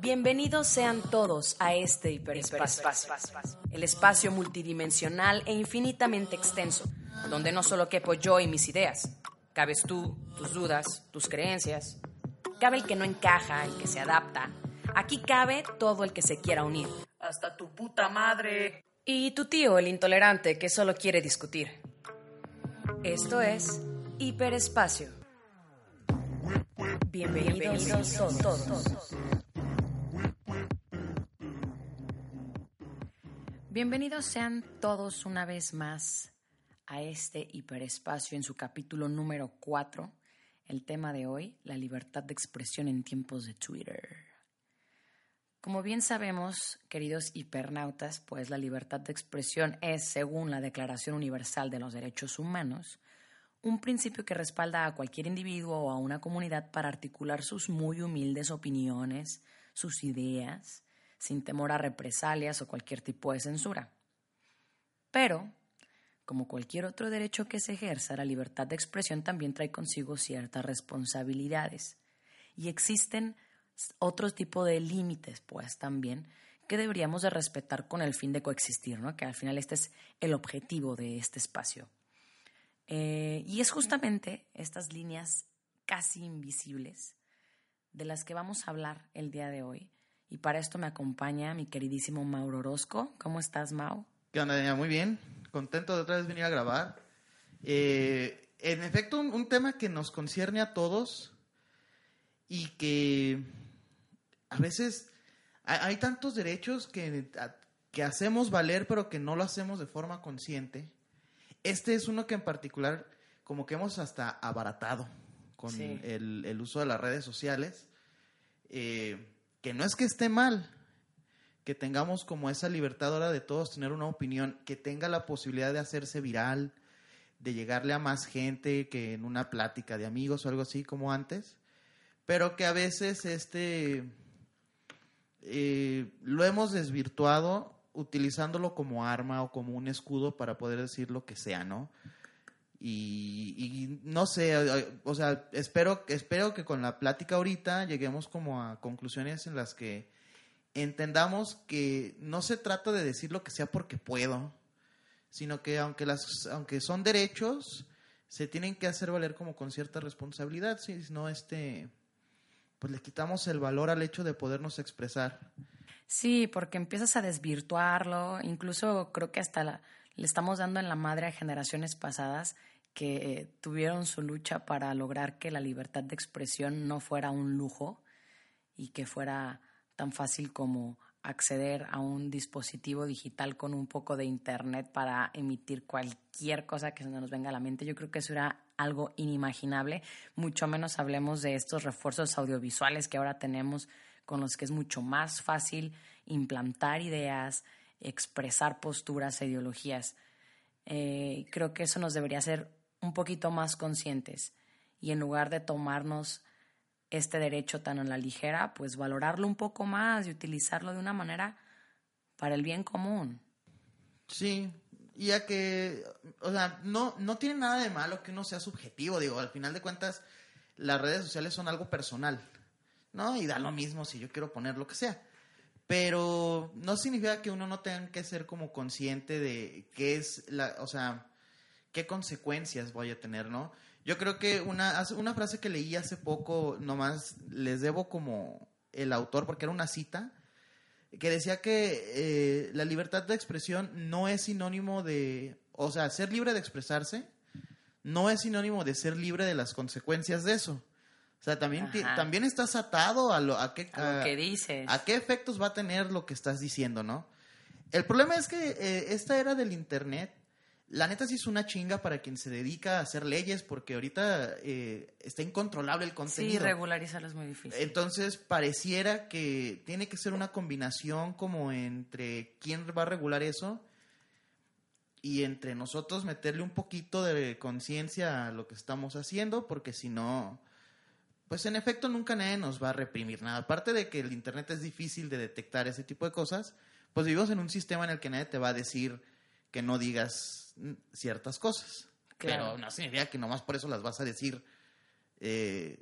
Bienvenidos sean todos a este hiperespacio, el espacio multidimensional e infinitamente extenso, donde no solo quepo yo y mis ideas, cabes tú, tus dudas, tus creencias, cabe el que no encaja, el que se adapta, aquí cabe todo el que se quiera unir, hasta tu puta madre. Y tu tío, el intolerante, que solo quiere discutir. Esto es Hiperespacio. Bienvenidos, todos. Bienvenidos sean todos una vez más a este hiperespacio en su capítulo número 4. El tema de hoy, la libertad de expresión en tiempos de Twitter. Como bien sabemos, queridos hipernautas, pues la libertad de expresión es, según la Declaración Universal de los Derechos Humanos, un principio que respalda a cualquier individuo o a una comunidad para articular sus muy humildes opiniones, sus ideas, sin temor a represalias o cualquier tipo de censura. Pero, como cualquier otro derecho que se ejerza, la libertad de expresión también trae consigo ciertas responsabilidades. Y existen otro tipo de límites, pues también, que deberíamos de respetar con el fin de coexistir, ¿no? Que al final este es el objetivo de este espacio. Eh, y es justamente estas líneas casi invisibles de las que vamos a hablar el día de hoy y para esto me acompaña mi queridísimo Mauro Orozco. ¿Cómo estás, Mau? ¿Qué onda, Muy bien. Contento de otra vez venir a grabar. Eh, en efecto, un, tema que nos concierne a todos y que a veces hay, tantos derechos que, que hacemos valer, pero que no lo hacemos de forma consciente. Este es uno que en particular como que hemos hasta abaratado con el, el, uso de las redes sociales. Eh, que no es que esté mal, que tengamos como esa libertad ahora de todos tener una opinión, que tenga la posibilidad de hacerse viral, de llegarle a más gente que en una plática de amigos o algo así como antes, pero que a veces este eh, lo hemos desvirtuado utilizándolo como arma o como un escudo para poder decir lo que sea, ¿no? Y, no sé, o sea, espero, espero que con la plática ahorita lleguemos como a conclusiones en las que entendamos que no se trata de decir lo que sea porque puedo, sino que aunque, las, aunque son derechos, se tienen que hacer valer como con cierta responsabilidad, si no, este, pues le quitamos el valor al hecho de podernos expresar. Sí, porque empiezas a desvirtuarlo, incluso creo que hasta la, le estamos dando en la madre a generaciones pasadas que eh, tuvieron su lucha para lograr que la libertad de expresión no fuera un lujo y que fuera tan fácil como acceder a un dispositivo digital con un poco de internet para emitir cualquier cosa que se nos venga a la mente. Yo creo que eso era algo inimaginable, mucho menos hablemos de estos refuerzos audiovisuales que ahora tenemos con los que es mucho más fácil implantar ideas, expresar posturas e ideologías. Eh, creo que eso nos debería hacer un poquito más conscientes y en lugar de tomarnos este derecho tan a la ligera, pues valorarlo un poco más y utilizarlo de una manera para el bien común. Sí, ya que, o sea, no, no tiene nada de malo que uno sea subjetivo, digo, al final de cuentas, las redes sociales son algo personal, ¿no? Y da lo mismo si yo quiero poner lo que sea. Pero no significa que uno no tenga que ser como consciente de qué es la, o sea, qué consecuencias voy a tener, ¿no? Yo creo que una, una frase que leí hace poco, nomás les debo como el autor, porque era una cita, que decía que eh, la libertad de expresión no es sinónimo de, o sea, ser libre de expresarse no es sinónimo de ser libre de las consecuencias de eso. O sea, también, también estás atado a lo, a qué, que dices. A qué efectos va a tener lo que estás diciendo, ¿no? El problema es que eh, esta era del Internet la neta sí es una chinga para quien se dedica a hacer leyes porque ahorita eh, está incontrolable el contenido. Sí, regularizarlo es muy difícil. Entonces pareciera que tiene que ser una combinación como entre quién va a regular eso y entre nosotros meterle un poquito de conciencia a lo que estamos haciendo porque si no, pues en efecto nunca nadie nos va a reprimir nada. Aparte de que el Internet es difícil de detectar ese tipo de cosas, pues vivimos en un sistema en el que nadie te va a decir que no digas ciertas cosas. Pero no significa que nomás por eso las vas a decir, eh,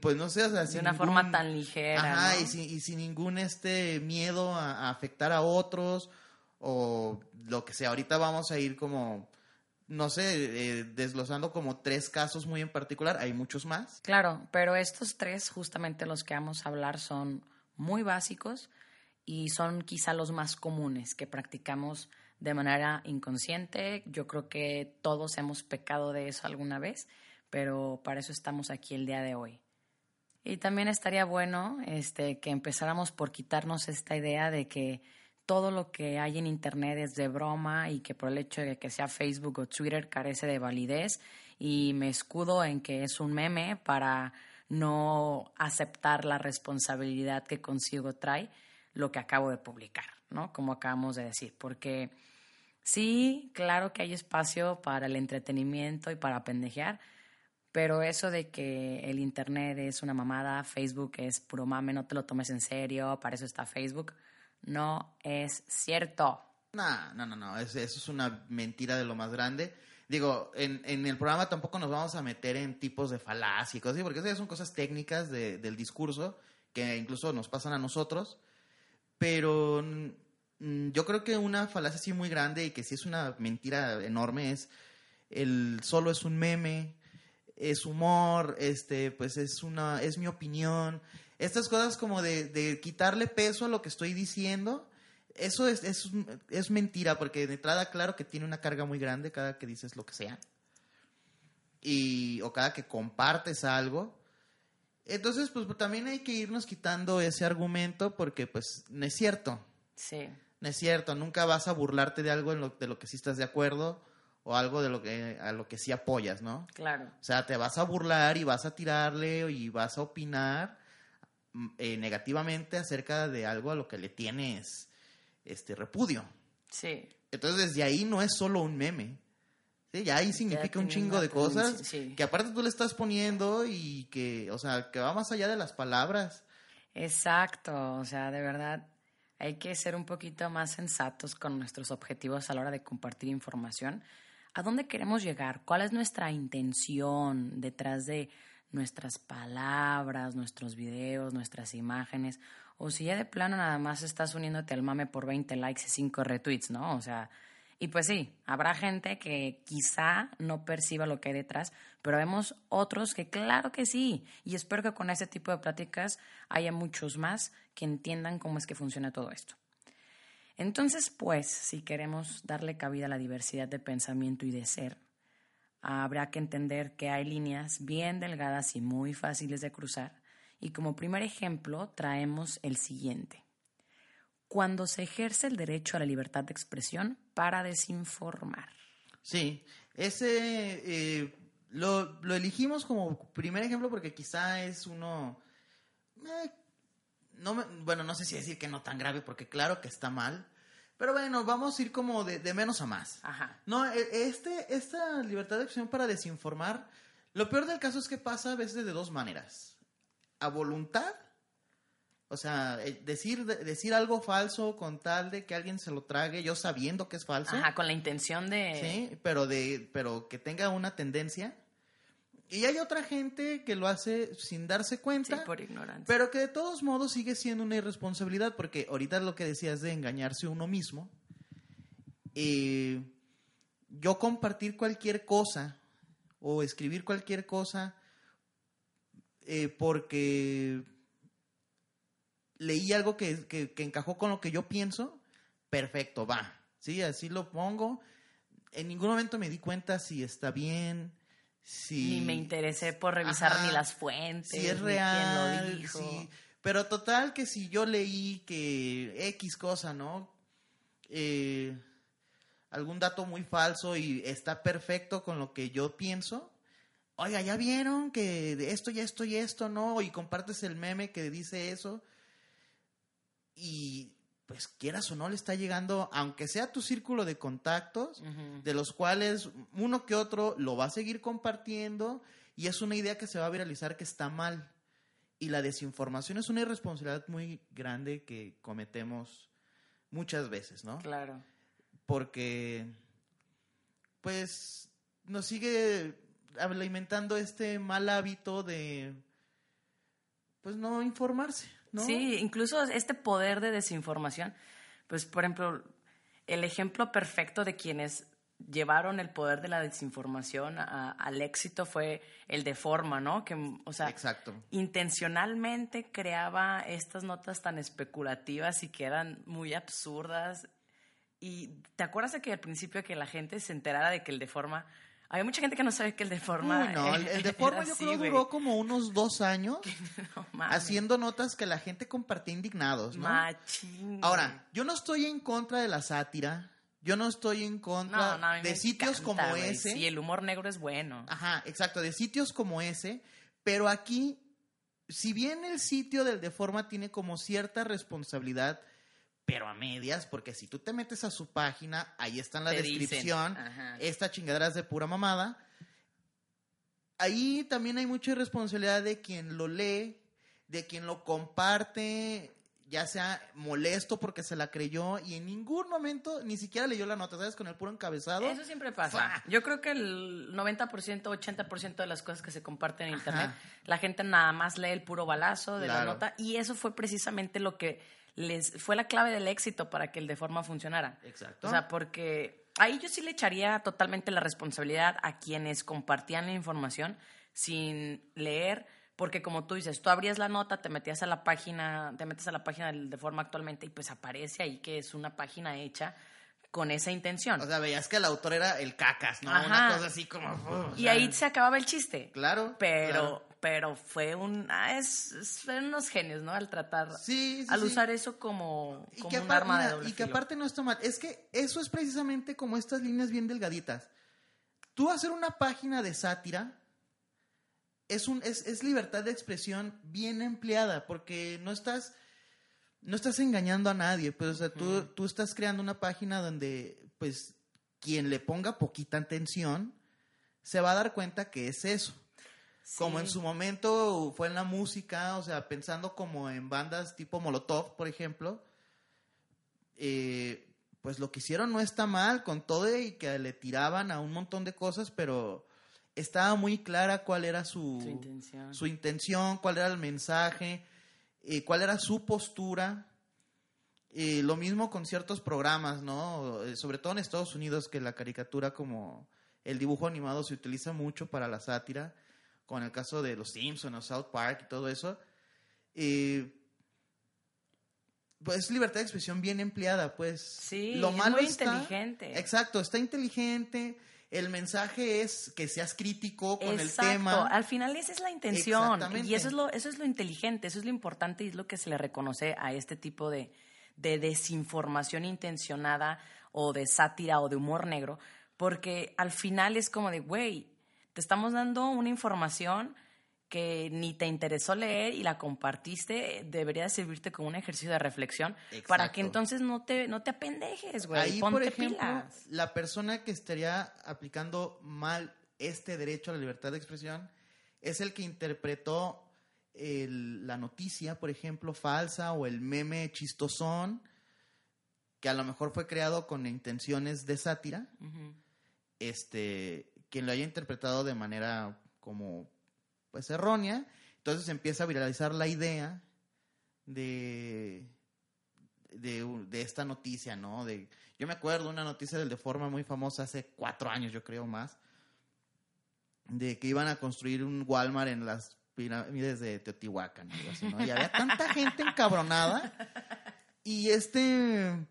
pues no sé, de una forma tan ligera. Ajá, y, sin, ningún este miedo a, afectar a otros o lo que sea. Ahorita vamos a ir como, no sé, eh, desglosando como tres casos muy en particular. Hay muchos más. Claro, pero estos tres, justamente los que vamos a hablar, son muy básicos y son quizá los más comunes que practicamos de manera inconsciente. Yo creo que todos hemos pecado de eso alguna vez, pero para eso estamos aquí el día de hoy. Y también estaría bueno este, que empezáramos por quitarnos esta idea de que todo lo que hay en Internet es de broma y que por el hecho de que sea Facebook o Twitter carece de validez y me escudo en que es un meme para no aceptar la responsabilidad que consigo trae lo que acabo de publicar, ¿no? Como acabamos de decir, porque Sí, claro que hay espacio para el entretenimiento y para pendejear, pero eso de que el Internet es una mamada, Facebook es puro mame, no te lo tomes en serio, para eso está Facebook, no es cierto. No, no, no, no, eso es una mentira de lo más grande. Digo, en, en, el programa tampoco nos vamos a meter en tipos de falacia y cosas así, porque esas son cosas técnicas del discurso que incluso nos pasan a nosotros, pero yo creo que una falacia así muy grande y que sí es una mentira enorme es el solo es un meme, es humor, este, pues es una, es mi opinión. Estas cosas como de, quitarle peso a lo que estoy diciendo, eso es, es, es, mentira, porque de entrada, claro que tiene una carga muy grande cada que dices lo que sea. Y, o cada que compartes algo. Entonces, pues también hay que irnos quitando ese argumento porque, pues, no es cierto. Sí no es cierto, nunca vas a burlarte de algo de lo que sí estás de acuerdo o algo de lo que a lo que sí apoyas, ¿no? Claro. O sea, te vas a burlar y vas a tirarle y vas a opinar mm, eh, negativamente acerca de algo a lo que le tienes este repudio. Sí. Entonces, desde ahí no es solo un meme. Sí, ya ahí significa un chingo de cosas que aparte tú le estás poniendo y que, o sea, que va más allá de las palabras. Exacto, o sea, de verdad, hay que ser un poquito más sensatos con nuestros objetivos a la hora de compartir información. ¿A dónde queremos llegar? ¿Cuál es nuestra intención detrás de nuestras palabras, nuestros videos, nuestras imágenes? O si ya de plano nada más estás uniéndote al mame por 20 likes y 5 retweets, ¿no? O sea, y pues sí, habrá gente que quizá no perciba lo que hay detrás, pero vemos otros que claro que sí. Y espero que con ese tipo de pláticas haya muchos más que entiendan cómo es que funciona todo esto. Entonces, pues, si queremos darle cabida a la diversidad de pensamiento y de ser, habrá que entender que hay líneas bien delgadas y muy fáciles de cruzar. Y como primer ejemplo traemos el siguiente cuando se ejerce el derecho a la libertad de expresión para desinformar. Sí, ese eh, lo, elegimos como primer ejemplo porque quizá es uno... Eh, no bueno, no sé si decir que no tan grave porque claro que está mal. Pero bueno, vamos a ir como de, de menos a más. Ajá. No, e, este, esta libertad de expresión para desinformar, lo peor del caso es que pasa a veces de dos maneras. A voluntad o sea, eh, decir, decir algo falso con tal de que alguien se lo trague, yo sabiendo que es falso. Ajá, con la intención de... Sí, pero, de, pero que tenga una tendencia. Y hay otra gente que lo hace sin darse cuenta. Sí, por ignorancia. Pero que de todos modos sigue siendo una irresponsabilidad, porque ahorita lo que decías de engañarse uno mismo. Eh, yo compartir cualquier cosa o escribir cualquier cosa eh, porque leí algo que, que, encajó con lo que yo pienso, perfecto, va. Sí, así lo pongo. En ningún momento me di cuenta si está bien, si... Ni me interesé por revisar ni las fuentes, si es real, Sí. Pero total que si yo leí que X cosa, ¿no? Eh, algún dato muy falso y está perfecto con lo que yo pienso, oiga, ya vieron que esto y esto y esto, ¿no? Y compartes el meme que dice eso. Y pues quieras o no le está llegando, aunque sea tu círculo de contactos, de los cuales uno que otro lo va a seguir compartiendo y es una idea que se va a viralizar que está mal. Y la desinformación es una irresponsabilidad muy grande que cometemos muchas veces, ¿no? Claro. Porque, pues, nos sigue alimentando este mal hábito de, pues, no informarse, ¿no? Sí, incluso este poder de desinformación, pues, por ejemplo, el ejemplo perfecto de quienes llevaron el poder de la desinformación al éxito fue el de forma, ¿no? Que, o sea, Exacto. intencionalmente creaba estas notas tan especulativas y que eran muy absurdas. Y te acuerdas de que al principio que la gente se enterara de que el de forma... Había mucha gente que no sabía que el de forma... Uy, no, el, el de forma yo así, creo güey. duró como unos dos años No haciendo notas que la gente compartía indignados, ¿no? Machín. Ahora, yo no estoy en contra de la sátira, yo no estoy en contra No, no, de sitios encanta, como güey. ese. Sí, el humor negro es bueno. Ajá, exacto, de sitios como ese, pero aquí, si bien el sitio del Deforma tiene como cierta responsabilidad, pero a medias, porque si tú te metes a su página, ahí está en la Te descripción, esta chingadera es de pura mamada. Ahí también hay mucha irresponsabilidad de quien lo lee, de quien lo comparte, ya sea molesto porque se la creyó y en ningún momento ni siquiera leyó la nota, ¿sabes? Con el puro encabezado. Eso siempre pasa. Yo creo que el 90%, 80% de las cosas que se comparten en Ajá. Internet, la gente nada más lee el puro balazo de la nota y eso fue precisamente lo que les fue la clave del éxito para que el de forma funcionara. Exacto. O sea, porque ahí yo sí le echaría totalmente la responsabilidad a quienes compartían la información sin leer, porque como tú dices, tú abrías la nota, te metías a la página, te metes a la página del de forma actualmente y pues aparece ahí que es una página hecha con esa intención. O sea, veías que el autor era el cacas, ¿no? Ajá. Una cosa así como... y ahí se acababa el chiste. Claro. Pero, claro. Pero fue un. ah, es, es- fueron unos genios, ¿no? Al tratar. Sí, sí, al sí. usar eso como, como un apar- arma de doble y que filo. aparte no está mal. Es que eso es precisamente como estas líneas bien delgaditas. Tú hacer una página de sátira es, un, es, es libertad de expresión bien empleada, porque no estás, no estás engañando a nadie. Pues, o sea, tú, tú estás creando una página donde, pues, quien le ponga poquita atención se va a dar cuenta que es eso. Como en su momento fue en la música, o sea, pensando como en bandas tipo Molotov, por ejemplo, eh, pues lo que hicieron no está mal con todo y que le tiraban a un montón de cosas, pero estaba muy clara cuál era su, Su intención. su intención, cuál era el mensaje, eh, cuál era su postura. Eh, lo mismo con ciertos programas, ¿no? Eh, Sobre todo en Estados Unidos, que la caricatura como el dibujo animado se utiliza mucho para la sátira, con el caso de los Simpsons o South Park y todo eso. Eh, pues es libertad de expresión bien empleada, pues. Sí, lo es malo muy está- inteligente. Exacto, está inteligente. El mensaje es que seas crítico con Exacto. el tema. Al final esa es la intención. Y eso es lo, eso es lo inteligente, eso es lo importante y es lo que se le reconoce a este tipo de, de desinformación intencionada o de sátira o de humor negro. Porque al final es como de, güey, te estamos dando una información que ni te interesó leer y la compartiste, debería de servirte como un ejercicio de reflexión para que entonces no te, no te apendejes, güey. Ahí, Ponte por ejemplo, pilas. la persona que estaría aplicando mal este derecho a la libertad de expresión es el que interpretó el- la noticia, por ejemplo, falsa o el meme chistosón, que a lo mejor fue creado con intenciones de sátira, este, quien lo haya interpretado de manera como pues errónea, entonces empieza a viralizar la idea de de, de esta noticia, ¿no? De, yo me acuerdo una noticia del de forma muy famosa hace cuatro años, yo creo más, de que iban a construir un Walmart en las pirámides de Teotihuacán, algo así, ¿no? Y había tanta gente encabronada y este,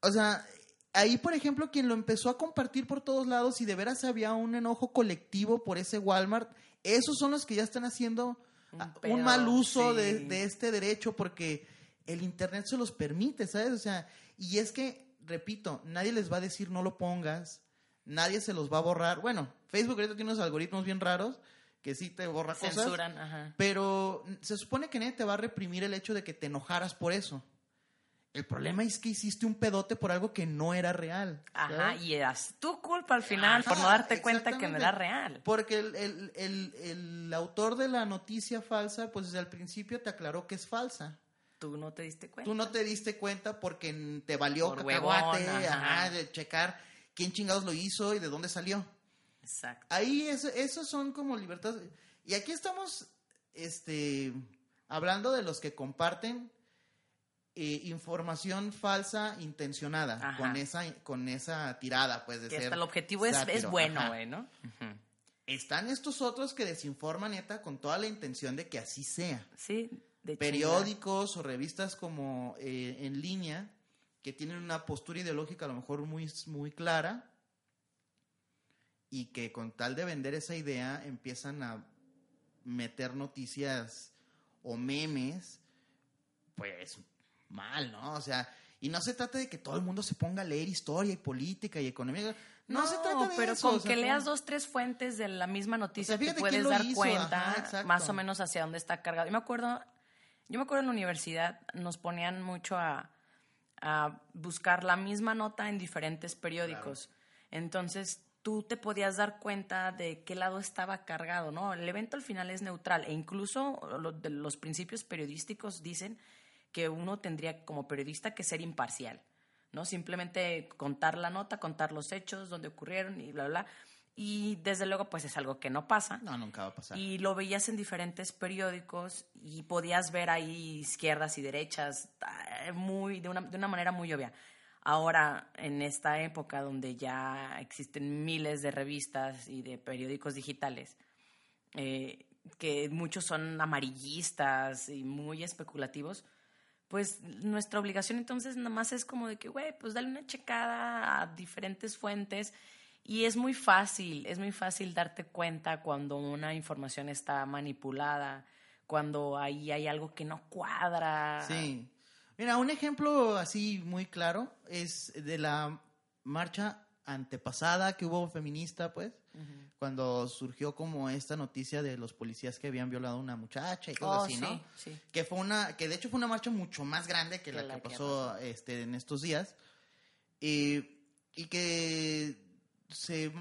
o sea, ahí por ejemplo quien lo empezó a compartir por todos lados y de veras había un enojo colectivo por ese Walmart, esos son los que ya están haciendo Un ah, pedo, un mal uso de, sí. de este derecho porque el internet se los permite, ¿sabes? O sea, y es que repito, nadie les va a decir no lo pongas, nadie se los va a borrar. Bueno, Facebook ahorita tiene unos algoritmos bien raros que sí te borra cosas. Censuran, ajá. Pero se supone que nadie te va a reprimir el hecho de que te enojaras por eso. El problema es que hiciste un pedote por algo que no era real. Ajá, y eras tu culpa al final Ajá, por no darte cuenta que no era real. Porque el, el- el- el autor de la noticia falsa, pues desde el principio te aclaró que es falsa. Tú no te diste cuenta. Tú no te diste cuenta porque te valió Por cacahuate, huevón, ajá. ajá, de checar quién chingados lo hizo y de dónde salió. Exacto. Ahí es- esos son como libertades. Y aquí estamos este, hablando de los que comparten eh, información falsa intencionada Ajá. con esa, con esa tirada, pues de Que ser hasta el objetivo es, es bueno, güey, ¿no? Están estos otros que desinforman neta con toda la intención de que así sea. Sí, de Periódicos o revistas como eh, en línea que tienen una postura ideológica a lo mejor muy, muy clara y que con tal de vender esa idea empiezan a meter noticias o memes, pues mal, ¿no? O sea, y no se trata de que todo el mundo se ponga a leer historia y política y economía. No, No, se trata de pero eso. con o sea, que leas dos, tres fuentes de la misma noticia O sea, te puedes dar hizo, cuenta ajá, más o menos hacia dónde está cargado. Yo me acuerdo, yo me acuerdo en la universidad nos ponían mucho a, a buscar la misma nota en diferentes periódicos. Entonces tú te podías dar cuenta de qué lado estaba cargado, ¿no? El evento al final es neutral e incluso lo- de los principios periodísticos dicen que uno tendría como periodista que ser imparcial, ¿no? Simplemente contar la nota, contar los hechos, dónde ocurrieron y bla, bla. Y desde luego, pues es algo que no pasa. No, nunca va a pasar. Y lo veías en diferentes periódicos y podías ver ahí izquierdas y derechas ah, muy, de, una, de una manera muy obvia. Ahora, en esta época donde ya existen miles de revistas y de periódicos digitales, eh, que muchos son amarillistas y muy especulativos, pues nuestra obligación entonces nada más es como de que, güey, pues dale una checada a diferentes fuentes y es muy fácil, es muy fácil darte cuenta cuando una información está manipulada, cuando ahí hay algo que no cuadra. Sí. Mira, un ejemplo así muy claro es de la marcha antepasada que hubo feminista, pues, cuando surgió como esta noticia de los policías que habían violado a una muchacha y cosas Oh, así, sí, ¿no? sí. Que fue una, que de hecho fue una marcha mucho más grande que la Que la que que pasó este, en estos días. Eh, y que se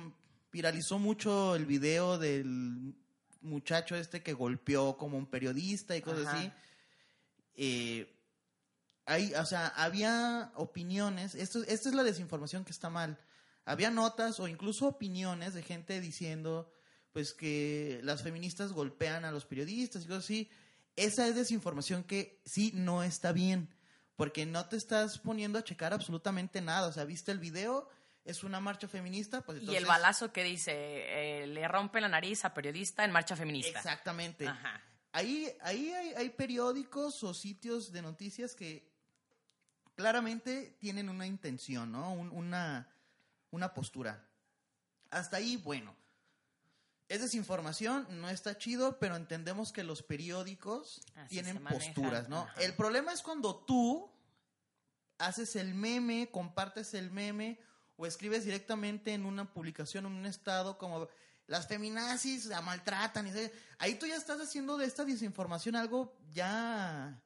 viralizó mucho el video del muchacho este que golpeó como un periodista y cosas Ajá. así. Eh, hay, o sea, había opiniones, esto, esta es la desinformación que está mal. Había notas o incluso opiniones de gente diciendo pues que las feministas golpean a los periodistas y cosas así. Esa es desinformación que sí no está bien, porque no te estás poniendo a checar absolutamente nada. O sea, viste el video, es una marcha feminista, pues Y entonces... el balazo que dice, eh, le rompe la nariz a periodista en marcha feminista. Exactamente. Ajá. Ahí, ahí hay, hay periódicos o sitios de noticias que claramente tienen una intención, ¿no? Un- una, una postura. Hasta ahí, bueno. Es desinformación, no está chido, pero entendemos que los periódicos Así tienen posturas, ¿no? ajá. El problema es cuando tú haces el meme, compartes el meme o escribes directamente en una publicación, en un estado como las feminazis la maltratan. Y, se- ahí tú ya estás haciendo de esta desinformación algo ya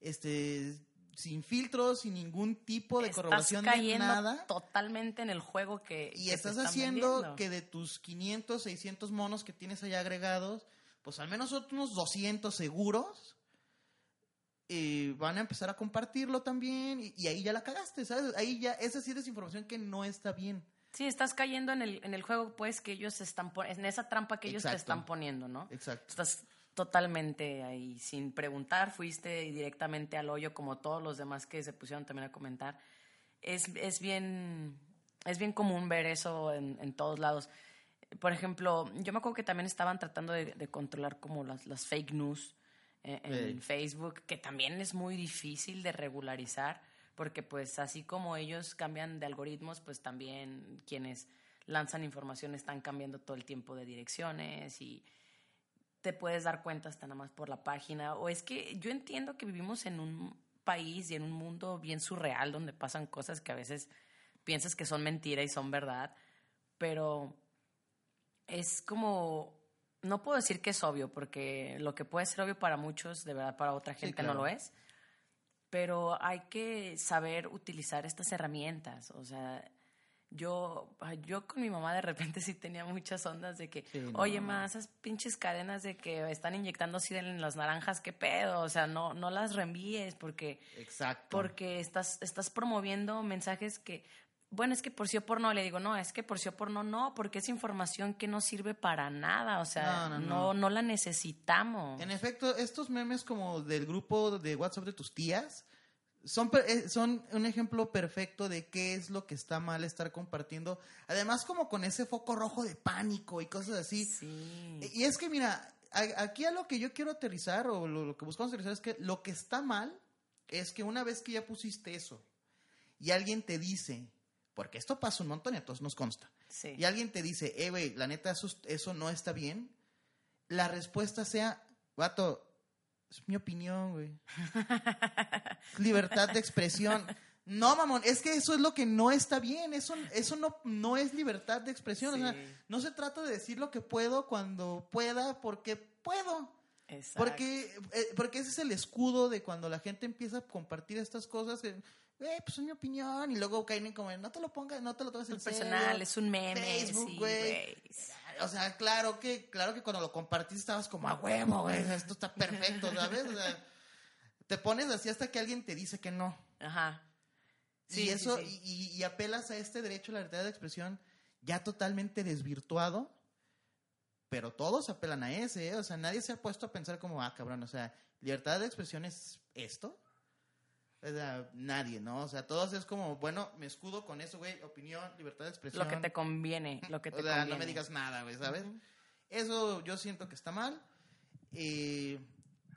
este sin filtros, sin ningún tipo de Estás corroboración de nada. totalmente en el juego que Y que te estás están haciendo vendiendo. que de tus 500, 600 monos que tienes ahí agregados, pues al menos otros 200 seguros eh, van a empezar a compartirlo también y, y ahí ya la cagaste, ¿sabes? Ahí ya, esa sí es información que no está bien. Sí, estás cayendo en el, en el juego, pues, que ellos están en esa trampa que ellos te están poniendo, ¿no? Exacto. Estás totalmente ahí, sin preguntar, fuiste directamente al hoyo, como todos los demás que se pusieron también a comentar. Es, es bien, es bien común ver eso en, en todos lados. Por ejemplo, yo me acuerdo que también estaban tratando de, de controlar como las, las fake news eh, en Sí. Facebook, que también es muy difícil de regularizar, porque pues así como ellos cambian de algoritmos, pues también quienes lanzan información están cambiando todo el tiempo de direcciones y te puedes dar cuenta hasta nada más por la página. O es que yo entiendo que vivimos en un país y en un mundo bien surreal donde pasan cosas que a veces piensas que son mentira y son verdad, pero es como, no puedo decir que es obvio, porque lo que puede ser obvio para muchos, de verdad para otra Sí, gente no lo es, pero hay que saber utilizar estas herramientas, o sea, yo, yo con mi mamá de repente sí tenía muchas ondas de que, Sí, no, oye, no. ma, esas pinches cadenas de que están inyectando así en las naranjas, qué pedo, o sea, no, no las reenvíes porque Exacto. porque estás, estás promoviendo mensajes que, bueno, es que por sí o por no, le digo, no, es que por sí o por no, no, porque es información que no sirve para nada, o sea, No, no, no, no, no. la necesitamos. En efecto, estos memes como del grupo de WhatsApp de tus tías son, eh, son un ejemplo perfecto de qué es lo que está mal estar compartiendo. Además, como con ese foco rojo de pánico y cosas así. Sí. Y es que, mira, aquí a lo que yo quiero aterrizar o lo, lo que buscamos aterrizar es que lo que está mal es que una vez que ya pusiste eso y alguien te dice, porque esto pasa un montón y a todos nos consta, Sí. y alguien te dice, eh, güey, la neta, eso, eso no está bien, la respuesta sea, vato, es mi opinión, güey. Libertad de expresión. No, mamón, es que eso es lo que no está bien. Eso, eso no, no es libertad de expresión. O sea, Sí. no se trata de decir lo que puedo cuando pueda, porque puedo. Exacto. Porque, eh, porque ese es el escudo de cuando la gente empieza a compartir estas cosas. Que, eh, pues es mi opinión. Y luego caen en como, no te lo pongas, no te lo tomes en es personal, serio. es un meme, Facebook, sí, güey. güey. O sea, claro que, claro que cuando lo compartiste estabas como a huevo, güey. Esto está perfecto, ¿sabes? O sea, te pones así hasta que alguien te dice que no. Ajá. Sí, y eso, sí. Y- y apelas a este derecho a la libertad de expresión ya totalmente desvirtuado. Pero todos apelan a ese, ¿eh? O sea, nadie se ha puesto a pensar como, ah, cabrón, o sea, libertad de expresión es esto. O sea, nadie, ¿no? O sea, todos es como, bueno, me escudo con eso, güey, opinión, libertad de expresión. Lo que te conviene, lo que te O sea, conviene. no me digas nada, güey, ¿sabes? Eso yo siento que está mal. Eh,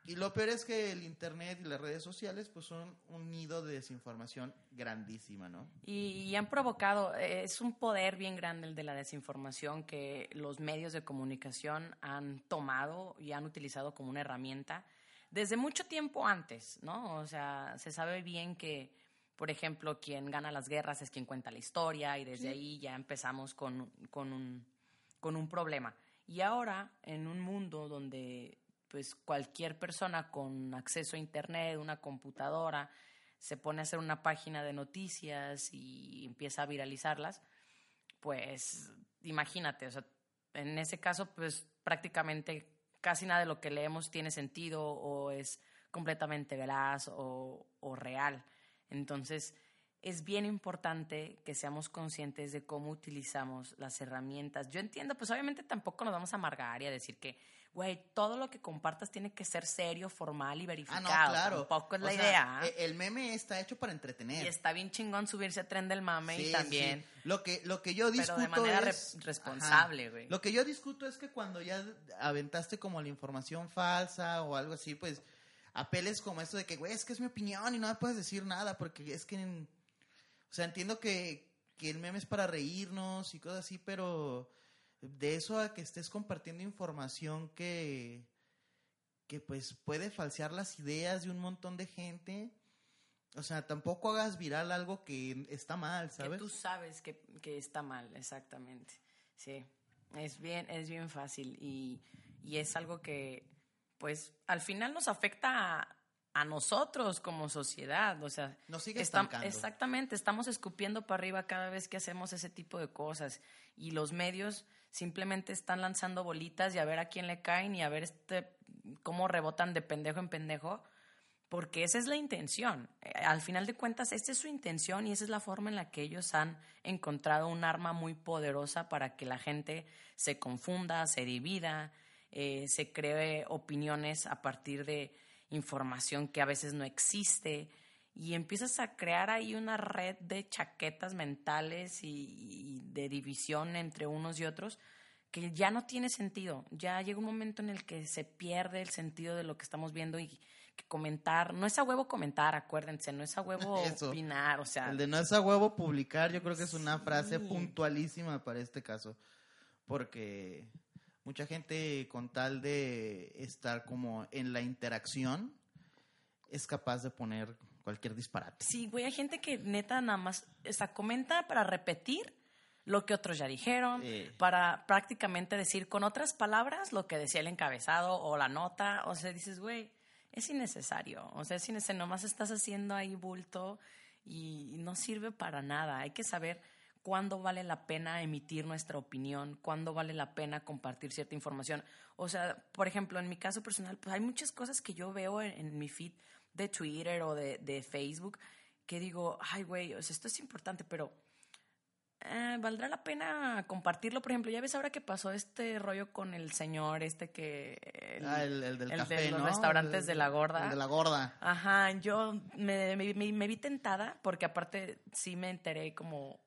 y lo peor es que el Internet y las redes sociales, pues son un nido de desinformación grandísima, ¿no? Y, y han provocado, eh, es un poder bien grande el de la desinformación que los medios de comunicación han tomado y han utilizado como una herramienta desde mucho tiempo antes, ¿no? O sea, se sabe bien que, por ejemplo, quien gana las guerras es quien cuenta la historia y desde Sí. ahí ya empezamos con, con, un, con un problema. Y ahora, en un mundo donde pues cualquier persona con acceso a internet, una computadora, se pone a hacer una página de noticias y empieza a viralizarlas, pues imagínate, o sea, en ese caso, pues prácticamente casi nada de lo que leemos tiene sentido o es completamente veraz o, o real. Entonces, es bien importante que seamos conscientes de cómo utilizamos las herramientas. Yo entiendo, pues obviamente tampoco nos vamos a amargar y a decir que, güey, todo lo que compartas tiene que ser serio, formal y Ah, verificado. no, claro. Tampoco es O la sea, idea. ¿ah? e- El meme está hecho para entretener. Y está bien chingón subirse a tren del mame Sí, y también. sí. Lo que, lo que yo discuto Pero de manera re- es... responsable, güey. Lo que yo discuto es que cuando ya aventaste como la información falsa o algo así, pues apeles como esto de que, güey, es que es mi opinión y no me puedes decir nada porque es que... en- O sea, entiendo que, que el meme es para reírnos y cosas así, pero de eso a que estés compartiendo información que, que pues puede falsear las ideas de un montón de gente. O sea, tampoco hagas viral algo que está mal, Que ¿sabes? tú sabes que, que está mal, exactamente. Sí, es bien, es bien fácil y, y es algo que, pues, al final nos afecta a, a nosotros como sociedad. O sea, Nos sigue estancando. exactamente, estamos escupiendo para arriba cada vez que hacemos ese tipo de cosas y los medios simplemente están lanzando bolitas y a ver a quién le caen y a ver este cómo rebotan de pendejo en pendejo porque esa es la intención. Eh, Al final de cuentas, esta es su intención y esa es la forma en la que ellos han encontrado un arma muy poderosa para que la gente se confunda, se divida, eh, se cree opiniones a partir de información que a veces no existe y empiezas a crear ahí una red de chaquetas mentales y, y de división entre unos y otros que ya no tiene sentido. Ya llega un momento en el que se pierde el sentido de lo que estamos viendo y que comentar, no es a huevo comentar, acuérdense, no es a huevo Eso. opinar, o sea, El de no es a huevo publicar, yo creo que es una Sí. frase puntualísima para este caso. Porque mucha gente con tal de estar como en la interacción es capaz de poner cualquier disparate. Sí, güey, hay gente que neta nada más, o sea, comenta para repetir lo que otros ya dijeron, para prácticamente decir con otras palabras lo que decía el encabezado o la nota. O sea, dices, güey, es innecesario. O sea, es innecesario. Nomás estás haciendo ahí bulto y no sirve para nada. Hay que saber cuándo vale la pena emitir nuestra opinión, cuándo vale la pena compartir cierta información. O sea, por ejemplo, en mi caso personal, pues hay muchas cosas que yo veo en, en mi feed de Twitter o de, de Facebook que digo, ay, güey, o sea, esto es importante, pero eh, ¿valdrá la pena compartirlo? Por ejemplo, ya ves ahora que pasó este rollo con el señor este que... El, ah, el, el del el café, de los ¿no? restaurantes El- de la gorda. el de la gorda. Ajá, yo me, me- me- me vi tentada porque aparte sí me enteré como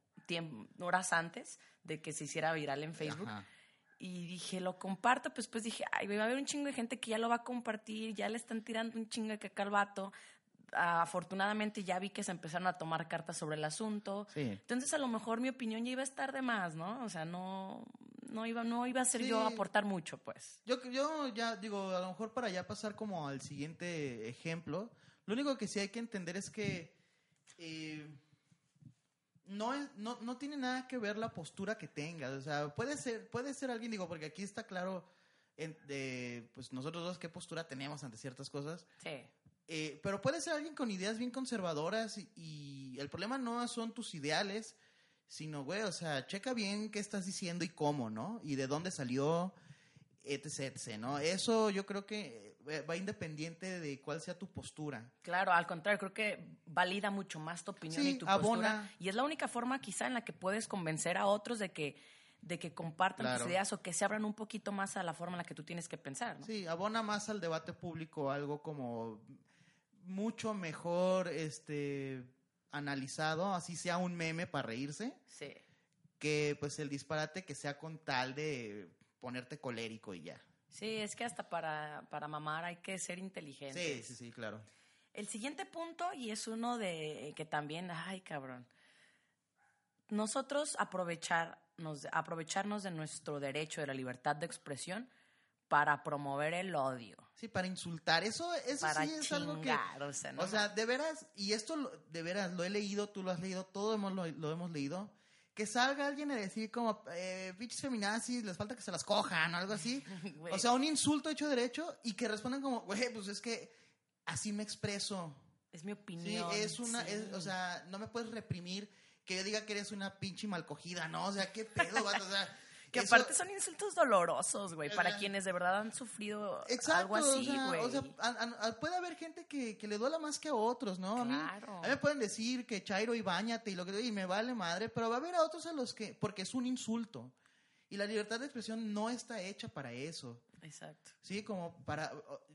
horas antes de que se hiciera viral en Facebook. Ajá. Y dije, lo comparto, pues pues dije, ay, va a haber un chingo de gente que ya lo va a compartir, ya le están tirando un chingo de caca al vato. Ah, afortunadamente ya vi que se empezaron a tomar cartas sobre el asunto. Sí. Entonces a lo mejor mi opinión ya iba a estar de más, ¿no? O sea, no, no, iba, no iba a ser Sí. yo a aportar mucho, pues. Yo, yo ya digo, a lo mejor para ya pasar como al siguiente ejemplo, lo único que sí hay que entender es que eh, no, es, no, no tiene nada que ver la postura que tengas. O sea, puede ser, puede ser alguien, digo, porque aquí está claro, en- de, pues nosotros dos qué postura tenemos ante ciertas cosas. Sí. Eh, pero puede ser alguien con ideas bien conservadoras y, y el problema no son tus ideales, sino, güey, o sea, checa bien qué estás diciendo y cómo, ¿no? Y de dónde salió, etc, etc, ¿no? Eso yo creo que va independiente de cuál sea tu postura. Claro, al contrario, creo que valida mucho más tu opinión Sí, y tu abona. postura. Y es la única forma quizá en la que puedes convencer a otros de que, de que compartan Claro. tus ideas o que se abran un poquito más a la forma en la que tú tienes que pensar. ¿no? Sí, abona más al debate público algo como mucho mejor este analizado, así sea un meme para reírse, Sí. que pues el disparate que sea con tal de ponerte colérico y ya. Sí, es que hasta para, para mamar hay que ser inteligente. Sí, sí, sí, claro. El siguiente punto, y es uno de que también, ay cabrón, nosotros aprovecharnos, aprovecharnos de nuestro derecho de la libertad de expresión para promover el odio, Sí, para insultar. Eso, eso para sí es algo que. chingar, o sea, no O sea, de veras, y esto de veras lo he leído, tú lo has leído, todos hemos, lo, lo hemos leído. Que salga alguien a decir como, eh, bichos feminazis, les falta que se las cojan o algo así. O sea, un insulto hecho derecho y que respondan como, güey, pues es que así me expreso. es mi Sí, opinión. es una, sí. es- o sea, no me puedes reprimir que yo diga que eres una pinche malcogida, ¿no? O sea, qué pedo, vato? O sea, Que eso- aparte son insultos dolorosos, güey, para quienes de verdad han sufrido Exacto, algo así, o sea, güey. o sea, a- a- puede haber gente que, que le duela más que a otros, ¿no? A mí, Claro. a mí me pueden decir que Chairo y bañate y lo que y me vale madre, pero va a haber a otros a los que, porque es un insulto. Y la libertad de expresión no está hecha para eso. Exacto. Sí, como para,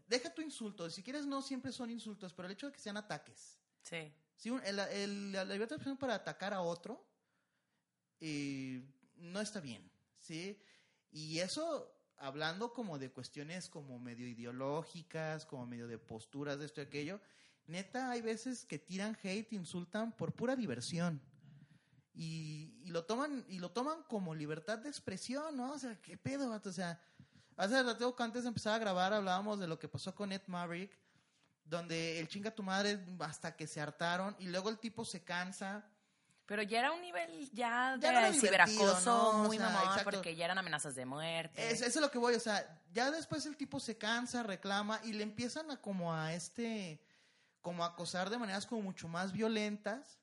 deja tu insulto, si quieres no siempre son insultos, pero el hecho de que sean ataques. Sí. Sí, el- el- la libertad de expresión para atacar a otro eh, no está bien, ¿sí? Y eso, hablando como de cuestiones como medio ideológicas, como medio de posturas de esto y aquello, neta, hay veces que tiran hate, insultan por pura diversión. Y, y lo toman y lo toman como libertad de expresión, ¿no? O sea, ¿qué pedo, vato? O sea, hace rato que antes de empezar a grabar hablábamos de lo que pasó con Ed Maverick, donde el chinga tu madre hasta que se hartaron y luego el tipo se cansa. Pero ya era un nivel ya de Ya ciberacoso ¿no? O muy sea, mamón, exacto. porque ya eran amenazas de muerte. Es, eso es lo que voy, o sea, ya después el tipo se cansa, reclama y le empiezan a como a este, como a acosar de maneras como mucho más violentas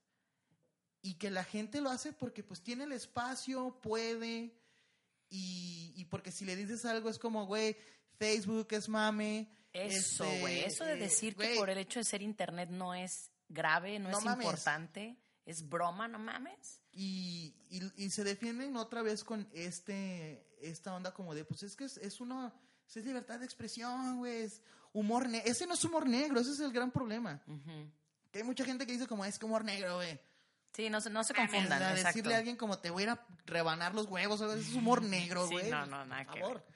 y que la gente lo hace porque pues tiene el espacio, puede y, y porque si le dices algo es como, güey, Facebook es mame. Eso, este, güey. Eso de eh, decir que por el hecho de ser internet no es grave, no, No es mames. importante, es broma, no mames. Y, y, y se defienden otra vez con este esta onda como de, pues es que es, es una, es libertad de expresión, güey, es humor negro. Ese no es humor negro, ese es el gran problema. Que hay mucha gente que dice como, es que humor negro, güey. Sí, no se, no se confundan. o sea, exacto. decirle a alguien como, te voy a ir a rebanar los huevos, es humor negro, Sí, güey. no, no, nada Por que favor.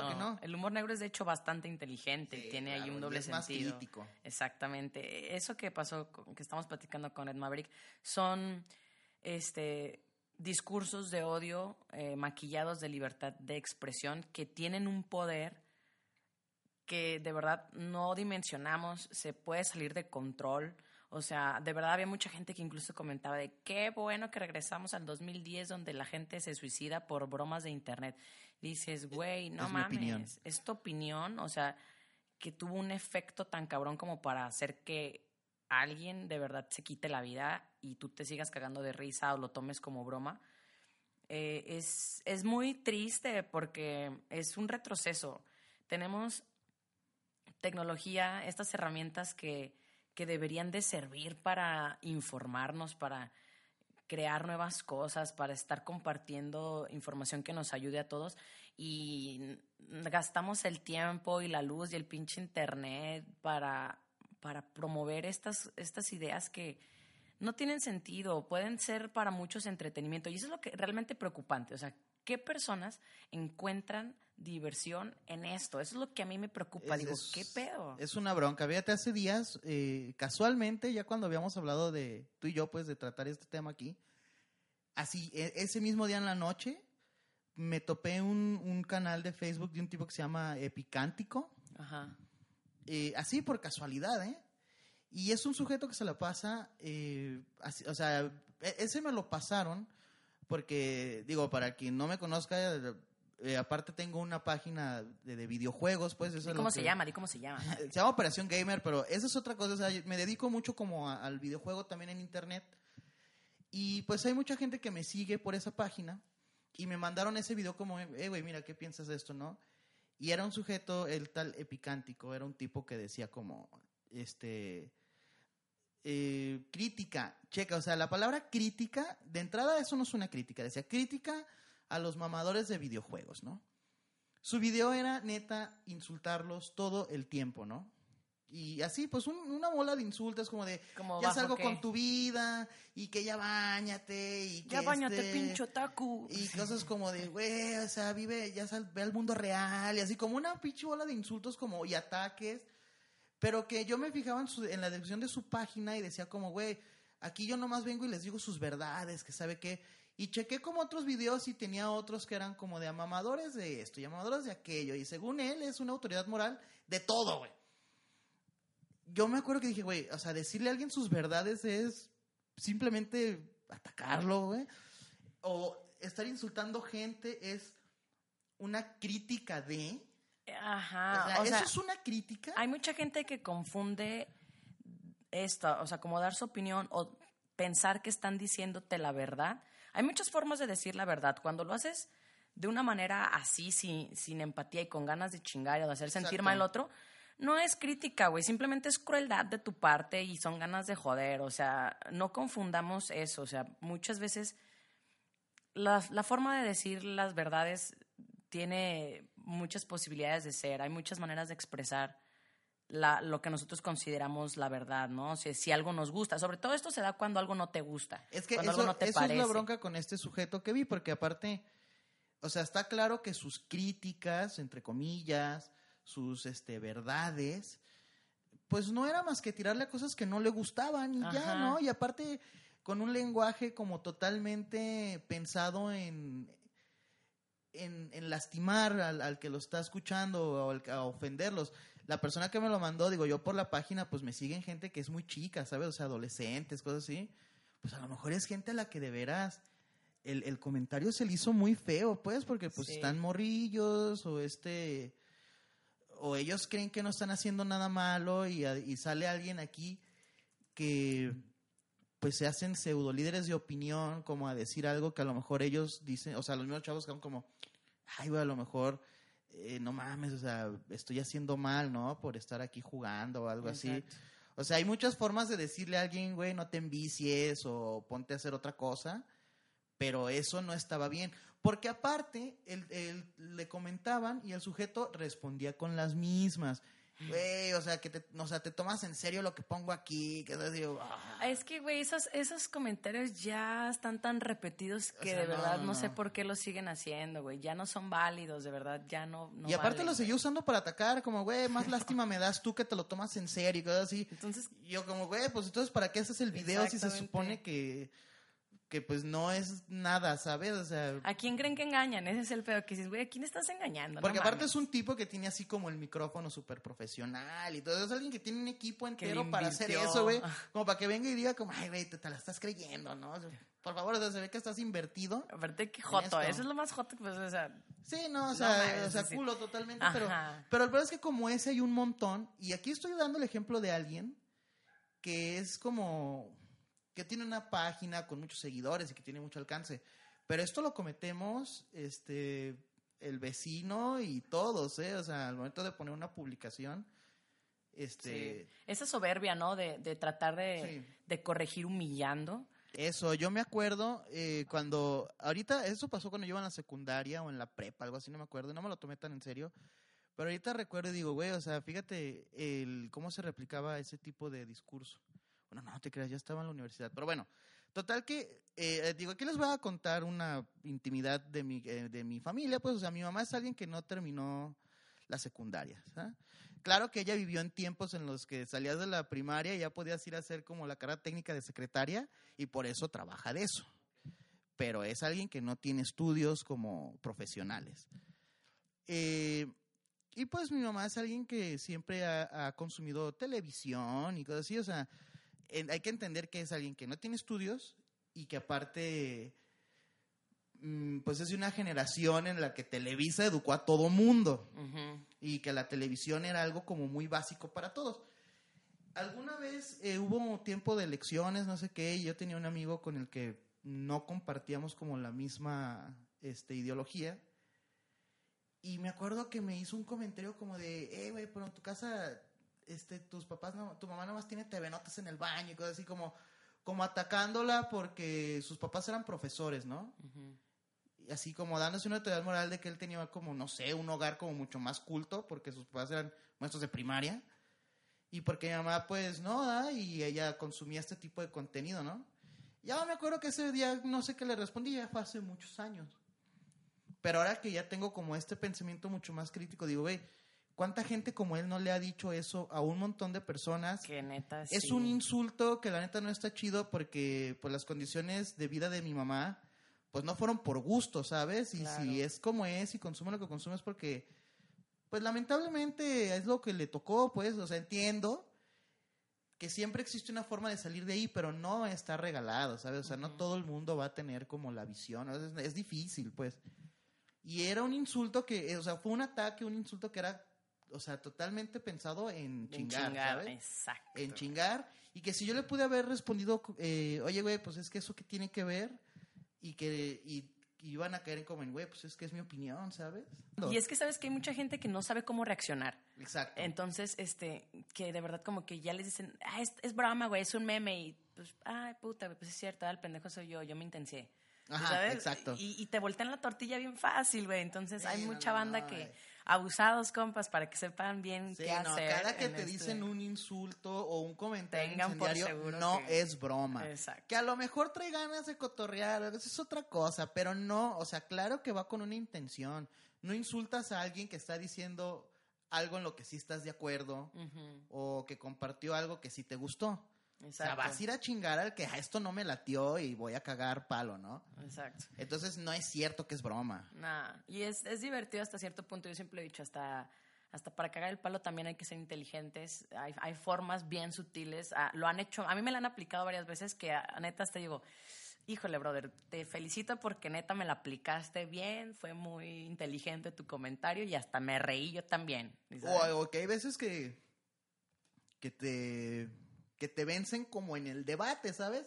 Claro que no. El humor negro es de hecho bastante inteligente, Sí, tiene ahí un y doble es más sentido. crítico. Exactamente. Eso que pasó, con- que estamos platicando con Ed Maverick, son este discursos de odio eh, maquillados de libertad de expresión que tienen un poder que de verdad no dimensionamos, se puede salir de control. O sea, de verdad había mucha gente que incluso comentaba de qué bueno que regresamos al 2010 donde la gente se suicida por bromas de internet. Dices, güey, no Es mames, opinión. es tu opinión, o sea, que tuvo un efecto tan cabrón como para hacer que alguien de verdad se quite la vida y tú te sigas cagando de risa o lo tomes como broma. Eh, es, es muy triste porque es un retroceso. Tenemos tecnología, estas herramientas que, que deberían de servir para informarnos, para crear nuevas cosas, para estar compartiendo información que nos ayude a todos. Y gastamos el tiempo y la luz y el pinche internet para, para promover estas, estas ideas que no tienen sentido, pueden ser para muchos entretenimiento. Y eso es lo que realmente preocupante, o sea, ¿qué personas encuentran diversión en esto? Eso es lo que a mí me preocupa, Es- digo, es- ¿qué pedo? Es una bronca. Fíjate, hace días, eh, casualmente, ya cuando habíamos hablado de tú y yo, pues, de tratar este tema aquí, así, e- ese mismo día en la noche, me topé un, un canal de Facebook de un tipo que se llama Epicántico, Ajá. eh, así por casualidad, ¿eh? Y es un sujeto que se la pasa, eh, así- o sea, e- ese me lo pasaron porque, digo, para quien no me conozca, eh, aparte tengo una página de, de videojuegos, pues. Eso ¿Y es cómo lo se que- llama? ¿Y cómo se llama? se llama Operación Gamer, pero esa es otra cosa. O sea, yo me dedico mucho como a- al videojuego también en internet. Y pues hay mucha gente que me sigue por esa página y me mandaron ese video como, eh, güey, mira, ¿qué piensas de esto, no? Y era un sujeto, el tal epicántico, era un tipo que decía como, este, eh, crítica, checa, o sea, la palabra crítica, de entrada eso no es una crítica, decía crítica a los mamadores de videojuegos, ¿no? Su video era neta insultarlos todo el tiempo, ¿no? Y así, pues un- una bola de insultos como de, Como ya salgo qué? con tu vida y que ya bañate y que Ya bañate, este, pincho taku. y cosas como de, güey, o sea, vive, ya sal, ve al mundo real y así como una pinche bola de insultos como y ataques, pero que yo me fijaba en, su- en la descripción de su página y decía como, güey, aquí yo nomás vengo y les digo sus verdades, que sabe qué, y chequé como otros videos y tenía otros que eran como de amamadores de esto y amamadores de aquello, y según él es una autoridad moral de todo, güey. Yo me acuerdo que dije, güey, o sea, decirle a alguien sus verdades es simplemente atacarlo, güey. O estar insultando gente es una crítica de. Ajá. o sea, o sea, eso es una crítica. hay mucha gente que confunde esto, o sea, como dar su opinión o pensar que están diciéndote la verdad. Hay muchas formas de decir la verdad. Cuando lo haces de una manera así, sin, sin empatía y con ganas de chingar o de hacer sentir Exacto. mal al otro, no es crítica, güey. Simplemente es crueldad de tu parte y son ganas de joder. O sea, no confundamos eso. O sea, muchas veces la, la forma de decir las verdades tiene muchas posibilidades de ser. Hay muchas maneras de expresar la, lo que nosotros consideramos la verdad, ¿no? O sea, si algo nos gusta. Sobre todo esto se da cuando algo no te gusta. Es que cuando eso, algo no te eso parece. es la bronca con este sujeto que vi, porque aparte, o sea, está claro que sus críticas, entre comillas, sus este, verdades, pues no era más que tirarle a cosas que no le gustaban y ya, Ajá. ¿no? Y aparte, con un lenguaje como totalmente pensado en, en, en lastimar al, al que lo está escuchando o al, a ofenderlos. La persona que me lo mandó, digo, yo por la página, pues me siguen gente que es muy chica, ¿sabes? O sea, adolescentes, cosas así. Pues a lo mejor es gente a la que de veras el, el comentario se le hizo muy feo, pues, porque pues Sí. están morrillos o este... O ellos creen que no están haciendo nada malo y, y sale alguien aquí que pues se hacen pseudo líderes de opinión como a decir algo que a lo mejor ellos dicen, o sea, los mismos chavos que son como, ay, güey, a lo mejor, eh, no mames, o sea, estoy haciendo mal, ¿no? Por estar aquí jugando o algo así. O sea, hay muchas formas de decirle a alguien, güey, no te envicies o ponte a hacer otra cosa, pero eso no estaba bien. Porque aparte, le comentaban y el sujeto respondía con las mismas. Güey, o sea, que te, o sea, te tomas en serio lo que pongo aquí, que es así, ah. Es que, güey, esos, esos comentarios ya están tan repetidos que sea, de verdad no, no, sé por qué los siguen haciendo, güey. Ya no son válidos, de verdad, ya no. no y aparte valen, lo seguía güey. usando para atacar, como, güey, más lástima me das tú que te lo tomas en serio y cosas así. Entonces, yo como, güey, pues entonces, ¿para qué haces el video si se supone que, que pues no es nada, ¿sabes? O sea, ¿A quién creen que engañan? Ese es el pedo que dices, güey, ¿a quién estás engañando? No porque aparte mames. es un tipo que tiene así como el micrófono súper profesional y todo. Es alguien que tiene un equipo entero para hacer eso, güey. Como para que venga y diga como, ay, güey, te, te la estás creyendo, ¿no? Por favor, o sea, se ve que estás invertido. Aparte que joto, eso es lo más joto, pues, o sea, Sí, no, o No sea, mames, o sea sí. culo totalmente, pero, pero el problema es que como ese hay un montón, y aquí estoy dando el ejemplo de alguien que es como, que tiene una página con muchos seguidores y que tiene mucho alcance, pero esto lo cometemos, este, el vecino y todos, ¿eh? O sea, al momento de poner una publicación, este... sí. esa soberbia, ¿no? De, de tratar de, Sí. de corregir humillando. Eso, yo me acuerdo eh, cuando, ahorita, eso pasó cuando yo iba en la secundaria o en la prepa, algo así, no me acuerdo, no me lo tomé tan en serio, pero ahorita recuerdo y digo, güey, o sea, fíjate el, cómo se replicaba ese tipo de discurso. Bueno, no te creas, ya estaba en la universidad, pero bueno, total que, eh, digo, aquí les voy a contar una intimidad de mi, eh, de mi familia, pues, o sea, mi mamá es alguien que no terminó la secundaria. Claro que ella vivió en tiempos en los que salías de la primaria y ya podías ir a hacer como la carrera técnica de secretaria y por eso trabaja de eso. Pero es alguien que no tiene estudios como profesionales. Eh, y pues mi mamá es alguien que siempre ha, ha consumido televisión y cosas así. O sea, hay que entender que es alguien que no tiene estudios y que aparte mm, pues es de una generación en la que Televisa educó a todo mundo y que la televisión era algo como muy básico para todos. Alguna vez eh, hubo tiempo de elecciones, no sé qué, y yo tenía un amigo con el que no compartíamos como la misma este, ideología. Y me acuerdo que me hizo un comentario como de, eh, güey, pero en tu casa, este, tus papás, no, tu mamá nomás tiene TV notas en el baño y cosas así como, como atacándola porque sus papás eran profesores, ¿no? Y así como dándose una autoridad moral de que él tenía como, no sé, un hogar como mucho más culto, porque sus papás eran maestros de primaria, y porque mi mamá, pues, no, ¿da? y ella consumía este tipo de contenido, ¿no? Ya me acuerdo que ese día, no sé qué le respondí, ya fue hace muchos años. Pero ahora que ya tengo como este pensamiento mucho más crítico, digo, güey, ¿cuánta gente como él no le ha dicho eso a un montón de personas? Que neta, Es sí. un insulto que la neta no está chido porque pues las condiciones de vida de mi mamá pues no fueron por gusto, ¿sabes? Y Claro. si es como es y consume lo que consume es porque pues lamentablemente es lo que le tocó, pues, o sea, entiendo que siempre existe una forma de salir de ahí, pero no está regalado, ¿sabes? O sea, no todo el mundo va a tener como la visión, es, es difícil, pues. Y era un insulto que, o sea, fue un ataque, un insulto que era, o sea, totalmente pensado en En chingar, chingar, ¿sabes? exacto. en chingar y que si yo le pude haber respondido, eh, oye, güey, pues es que eso que tiene que ver y que y, y iban a caer en como en, güey, pues es que es mi opinión, ¿sabes? Y es que sabes que hay mucha gente que no sabe cómo reaccionar. Exacto. Entonces, este, que de verdad como que ya les dicen, ah, es, es broma, güey, es un meme y pues, ay, puta, pues es cierto, el pendejo soy yo, yo me intencié. Ajá, ¿Sabes? exacto. Y, y te voltean la tortilla bien fácil, güey. Entonces Sí, hay mucha no, banda que, eh. Abusados, compas, para que sepan bien Sí, qué no, hacer. cada que te este- dicen un insulto o un comentario Tengan por incendiario, seguro no que- es broma. Exacto. Que a lo mejor trae ganas de cotorrear, eso es otra cosa, pero no, o sea, claro que va con una intención. No insultas a alguien que está diciendo algo en lo que sí estás de acuerdo o que compartió algo que sí te gustó. O sea, vas a ir a chingar al que "Ah, esto no me latió y voy a cagar palo, ¿no? Exacto. Entonces no es cierto que es broma. Nah, y es, es divertido hasta cierto punto. Yo siempre he dicho, hasta, hasta para cagar el palo también hay que ser inteligentes. Hay, hay formas bien sutiles. Ah, lo han hecho, a mí me lo han aplicado varias veces que a, neta hasta digo, híjole, brother, te felicito porque neta me la aplicaste bien. Fue muy inteligente tu comentario y hasta me reí yo también. O, o que hay veces que, que te que te vencen como en el debate, ¿sabes?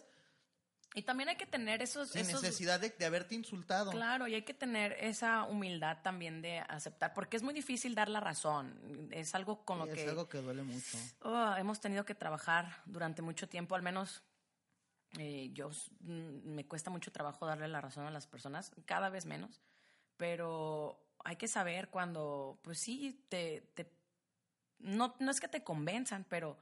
Y también hay que tener esos... Sin esos necesidad de, de haberte insultado. Claro, y hay que tener esa humildad también de aceptar, porque es muy difícil dar la razón. Es algo con lo Sí, que... Es algo que duele mucho. Oh, hemos tenido que trabajar durante mucho tiempo, al menos eh, yo mm, me cuesta mucho trabajo darle la razón a las personas, cada vez menos, pero hay que saber cuando, pues sí, te, te- no, no es que te convenzan, pero,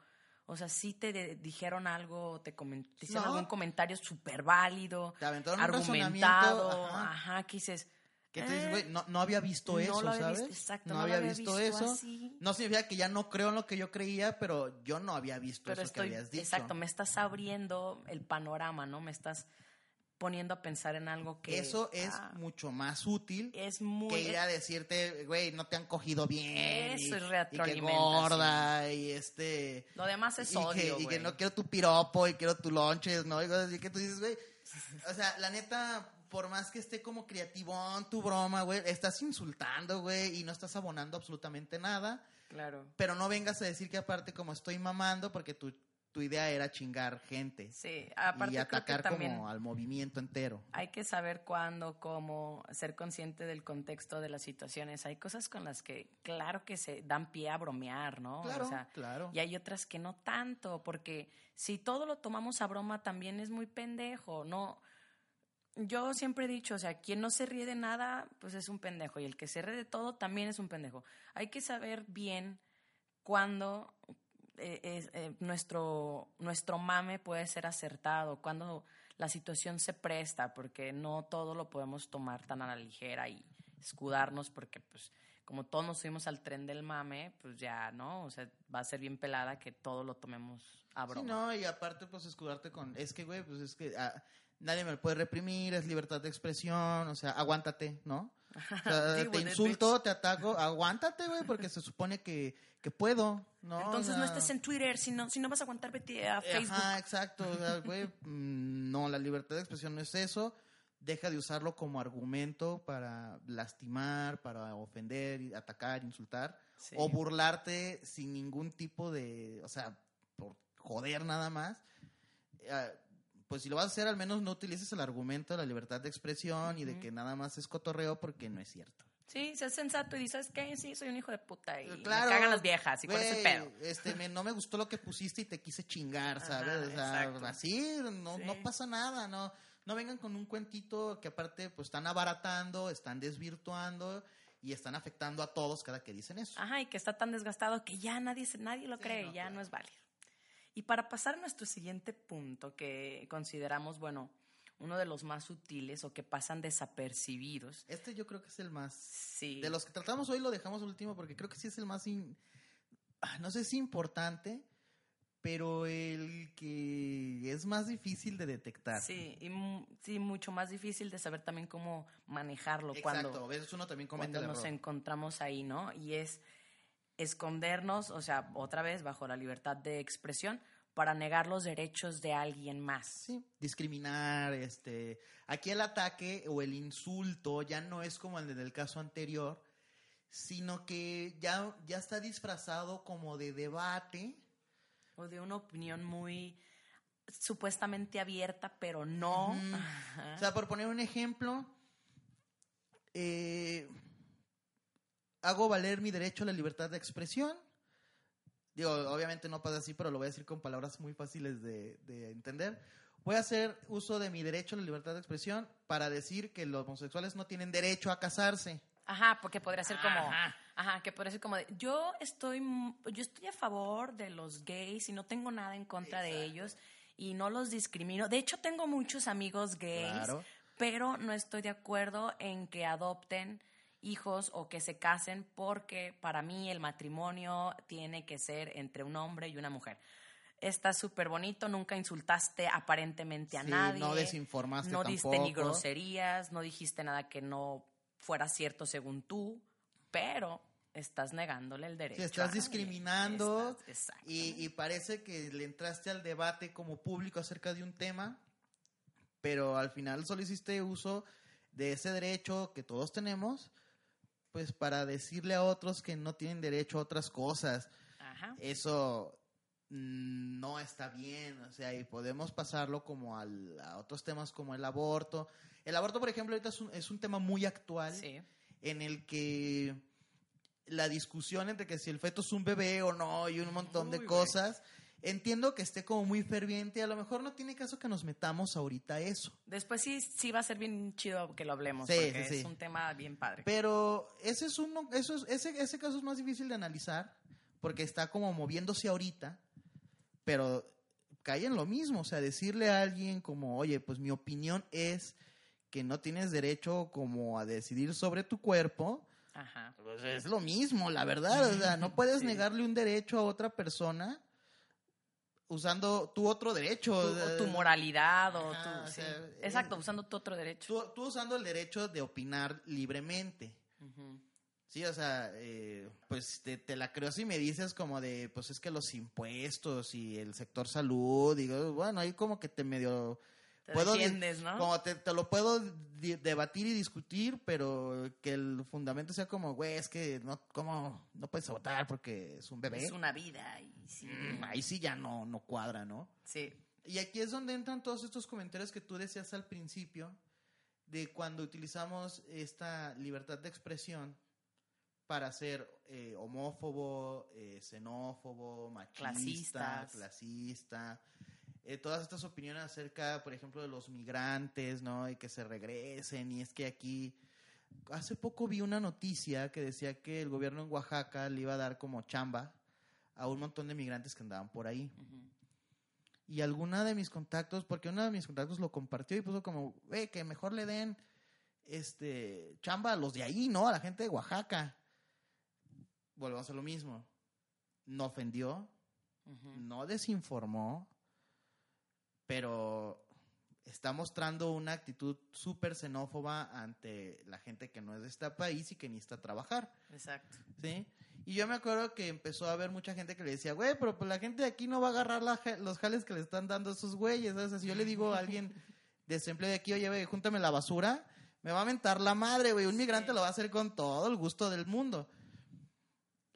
o sea, sí te de- dijeron algo, te, te hicieron No. algún comentario súper válido, Te aventaron argumentado, ajá. ajá. que dices... Que te dices, "Eh, güey, no, no había visto no eso, lo había ¿sabes? visto, exacto, no, había había visto, visto eso. así. No significa que ya no creo en lo que yo creía, pero yo no había visto pero eso estoy, que habías dicho. exacto, me estás abriendo el panorama, ¿no? Me estás poniendo a pensar en algo que... Eso es ah, mucho más útil es muy... que ir a decirte, güey, no te han cogido bien. Eso y, es y que gorda y este... Lo demás es y, que, odio, y que no quiero tu piropo y quiero tu lonches, ¿no? Y cosas así que tú dices, güey. O sea, la neta, por más que esté como creativón tu broma, güey, estás insultando, güey, y no estás abonando absolutamente nada. Claro. Pero no vengas a decir que aparte como estoy mamando porque tu, tu idea era chingar gente. Sí, aparte y creo que atacar como al movimiento entero. hay que saber cuándo, cómo, ser consciente del contexto de las situaciones. Hay cosas con las que, claro que se dan pie a bromear, ¿no? Claro, O sea, claro. Y hay otras que no tanto, porque si todo lo tomamos a broma también es muy pendejo, ¿no? Yo siempre he dicho, o sea, quien no se ríe de nada, pues es un pendejo, y el que se ríe de todo también es un pendejo. Hay que saber bien cuándo eh, eh, nuestro, nuestro mame puede ser acertado, cuando la situación se presta, porque no todo lo podemos tomar tan a la ligera y escudarnos, porque pues como todos nos subimos al tren del mame, pues ya, ¿no? O sea, va a ser bien pelada que todo lo tomemos a Sí, broma. no, y aparte, pues escudarte con. Es que, güey, pues es que ah, nadie me lo puede reprimir, es libertad de expresión, o sea, aguántate, ¿no? O sea, Deal te insulto, te ataco, aguántate, güey, porque se supone que, que puedo, ¿no? O Entonces no estés en Twitter, si no, si no vas a aguantar, vete a Facebook. Ajá, exacto, o sea, güey, mm, no, la libertad de expresión no es eso. Deja de usarlo como argumento para lastimar, para ofender, atacar, insultar, Sí. o burlarte sin ningún tipo de, o sea, por joder nada más. Eh, pues si lo vas a hacer, al menos no utilices el argumento de la libertad de expresión y de que nada más es cotorreo porque no es cierto. Sí, sé sensato y dices, ¿sabes qué? Sí, soy un hijo de puta y Claro, me cagan las viejas y con ese güey, pedo. Este, me- no me gustó lo que pusiste y te quise chingar, Ajá, ¿sabes? O sea, exacto. así no, Sí. no pasa nada, no, no vengan con un cuentito que aparte pues están abaratando, están desvirtuando y están afectando a todos cada que dicen eso. Ajá, y que está tan desgastado que ya nadie, nadie lo Sí, cree, no, ya claro. no es válido. Y para pasar a nuestro siguiente punto, que consideramos, bueno, uno de los más sutiles o que pasan desapercibidos. Este yo creo que es el más... Sí. De los que tratamos hoy lo dejamos último porque creo que sí es el más... in- ah, No sé si importante, pero el que es más difícil de detectar. Sí, y sí, mucho más difícil de saber también cómo manejarlo Exacto, cuando, a veces uno también comete cuando el nos error. encontramos ahí, ¿no? Y es escondernos, o sea, otra vez bajo la libertad de expresión, para negar los derechos de alguien más. Sí, discriminar, este, aquí el ataque o el insulto ya no es como el del caso anterior, sino que ya, ya está disfrazado como de debate. O de una opinión muy supuestamente abierta, pero no. O sea, por poner un ejemplo, eh, hago valer mi derecho a la libertad de expresión. Digo, obviamente no pasa así, pero lo voy a decir con palabras muy fáciles de, de entender. Voy a hacer uso de mi derecho a la libertad de expresión para decir que los homosexuales no tienen derecho a casarse. Ajá, porque podría ser como, Ajá. ajá, que podría ser como de, yo estoy, yo estoy a favor de los gays y no tengo nada en contra de ellos y no los discrimino. De hecho, tengo muchos amigos gays, Claro. pero no estoy de acuerdo en que adopten hijos o que se casen porque para mí el matrimonio tiene que ser entre un hombre y una mujer. Está súper bonito, nunca insultaste aparentemente a Sí, nadie. no desinformaste No diste ni tampoco. groserías, no dijiste nada que no fuera cierto según tú, pero estás negándole el derecho. Sí, estás discriminando Estás- y, y parece que le entraste al debate como público acerca de un tema, pero al final solo hiciste uso de ese derecho que todos tenemos, pues para decirle a otros que no tienen derecho a otras cosas. Ajá. Eso no está bien, o sea, y podemos pasarlo como al- a otros temas como el aborto. El aborto, por ejemplo, ahorita es un, es un tema muy actual Sí. en el que la discusión entre que si el feto es un bebé o no y un montón de Uy, cosas, entiendo que esté como muy ferviente, a lo mejor no tiene caso que nos metamos ahorita a eso. Después sí, sí va a ser bien chido que lo hablemos, Sí, porque sí, es sí. un tema bien padre. Pero ese es uno, eso es, ese, ese caso es más difícil de analizar porque está como moviéndose ahorita, pero cae en lo mismo, o sea, decirle a alguien como, oye, pues mi opinión es que no tienes derecho como a decidir sobre tu cuerpo, Ajá. Pues es lo mismo, la verdad. O sea, no puedes Sí. negarle un derecho a otra persona usando tu otro derecho. Tu, o tu moralidad o Ajá, tu... o sí. sea, Exacto, eh, usando tu otro derecho. Tú, tú usando el derecho de opinar libremente. Sí, o sea, eh, pues te, te la creo si me dices como de, pues es que los impuestos y el sector salud, digo, bueno, ahí como que te medio... Te defiendes, ¿no? Como te, te lo puedo debatir y discutir, pero que el fundamento sea como, güey, es que no, ¿cómo? no puedes votar porque es un bebé. Es una vida y sí. Mm, ahí sí ya no, no cuadra, ¿no? Sí. Y aquí es donde entran todos estos comentarios que tú decías al principio, de cuando utilizamos esta libertad de expresión para ser eh, homófobo, eh, xenófobo, machista, Clasistas. clasista. Eh, todas estas opiniones acerca, por ejemplo, de los migrantes, ¿no? Y que se regresen. Y es que aquí, hace poco vi una noticia que decía que el gobierno en Oaxaca le iba a dar como chamba a un montón de migrantes que andaban por ahí y alguna de mis contactos, porque uno de mis contactos lo compartió y puso como, güey, que mejor le den este chamba a los de ahí, ¿no? A la gente de Oaxaca. Volvemos a lo mismo. No ofendió, no desinformó, pero está mostrando una actitud súper xenófoba ante la gente que no es de este país y que necesita trabajar. Exacto. ¿sí? Y yo me acuerdo que empezó a haber mucha gente que le decía, güey, pero pues la gente de aquí no va a agarrar la los jales que le están dando a esos güeyes, ¿sabes? Si yo le digo a alguien de ese empleo de aquí, oye, güey, júntame la basura, me va a mentar la madre, güey. Un migrante lo va a hacer con todo el gusto del mundo.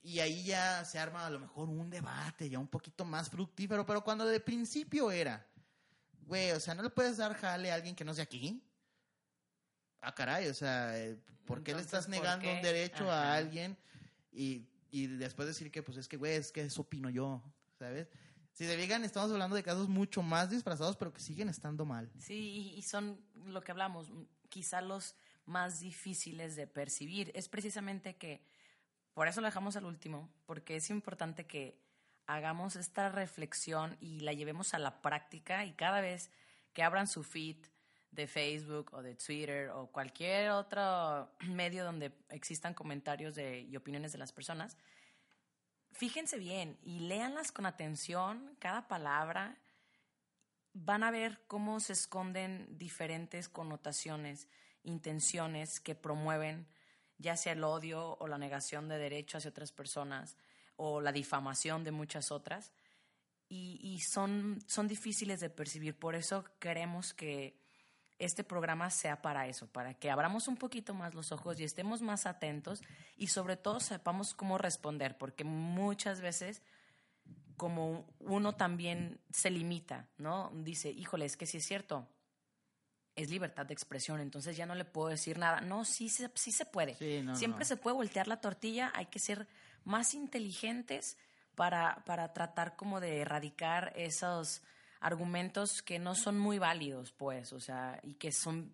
Y ahí ya se arma a lo mejor un debate ya un poquito más fructífero, pero cuando de principio era, güey, o sea, no le puedes dar jale a alguien que no sea aquí. Ah, caray, o sea, eh, ¿por qué le estás ¿por negando un derecho Ajá. a alguien y, y después decir que, pues es que, güey, es que eso opino yo, ¿sabes? Si se fijan, estamos hablando de casos mucho más disfrazados, pero que siguen estando mal. Sí, y, son lo que hablamos, quizá los más difíciles de percibir. Es precisamente que, por eso lo dejamos al último, porque es importante que hagamos esta reflexión y la llevemos a la práctica y cada vez que abran su feed de Facebook o de Twitter o cualquier otro medio donde existan comentarios de, y opiniones de las personas, fíjense bien y léanlas con atención, cada palabra, van a ver cómo se esconden diferentes connotaciones, intenciones que promueven ya sea el odio o la negación de derecho hacia otras personas o la difamación de muchas otras. Y, y son, son difíciles de percibir. Por eso queremos que este programa sea para eso, para que abramos un poquito más los ojos y estemos más atentos y sobre todo sepamos cómo responder, porque muchas veces como uno también se limita, ¿no? Dice, híjole, es que sí es cierto, es libertad de expresión, entonces ya no le puedo decir nada. No, sí, se- sí se puede. Sí, no, Siempre no. se puede voltear la tortilla, hay que ser más inteligentes para, para tratar como de erradicar esos argumentos que no son muy válidos, pues, o sea, y que son,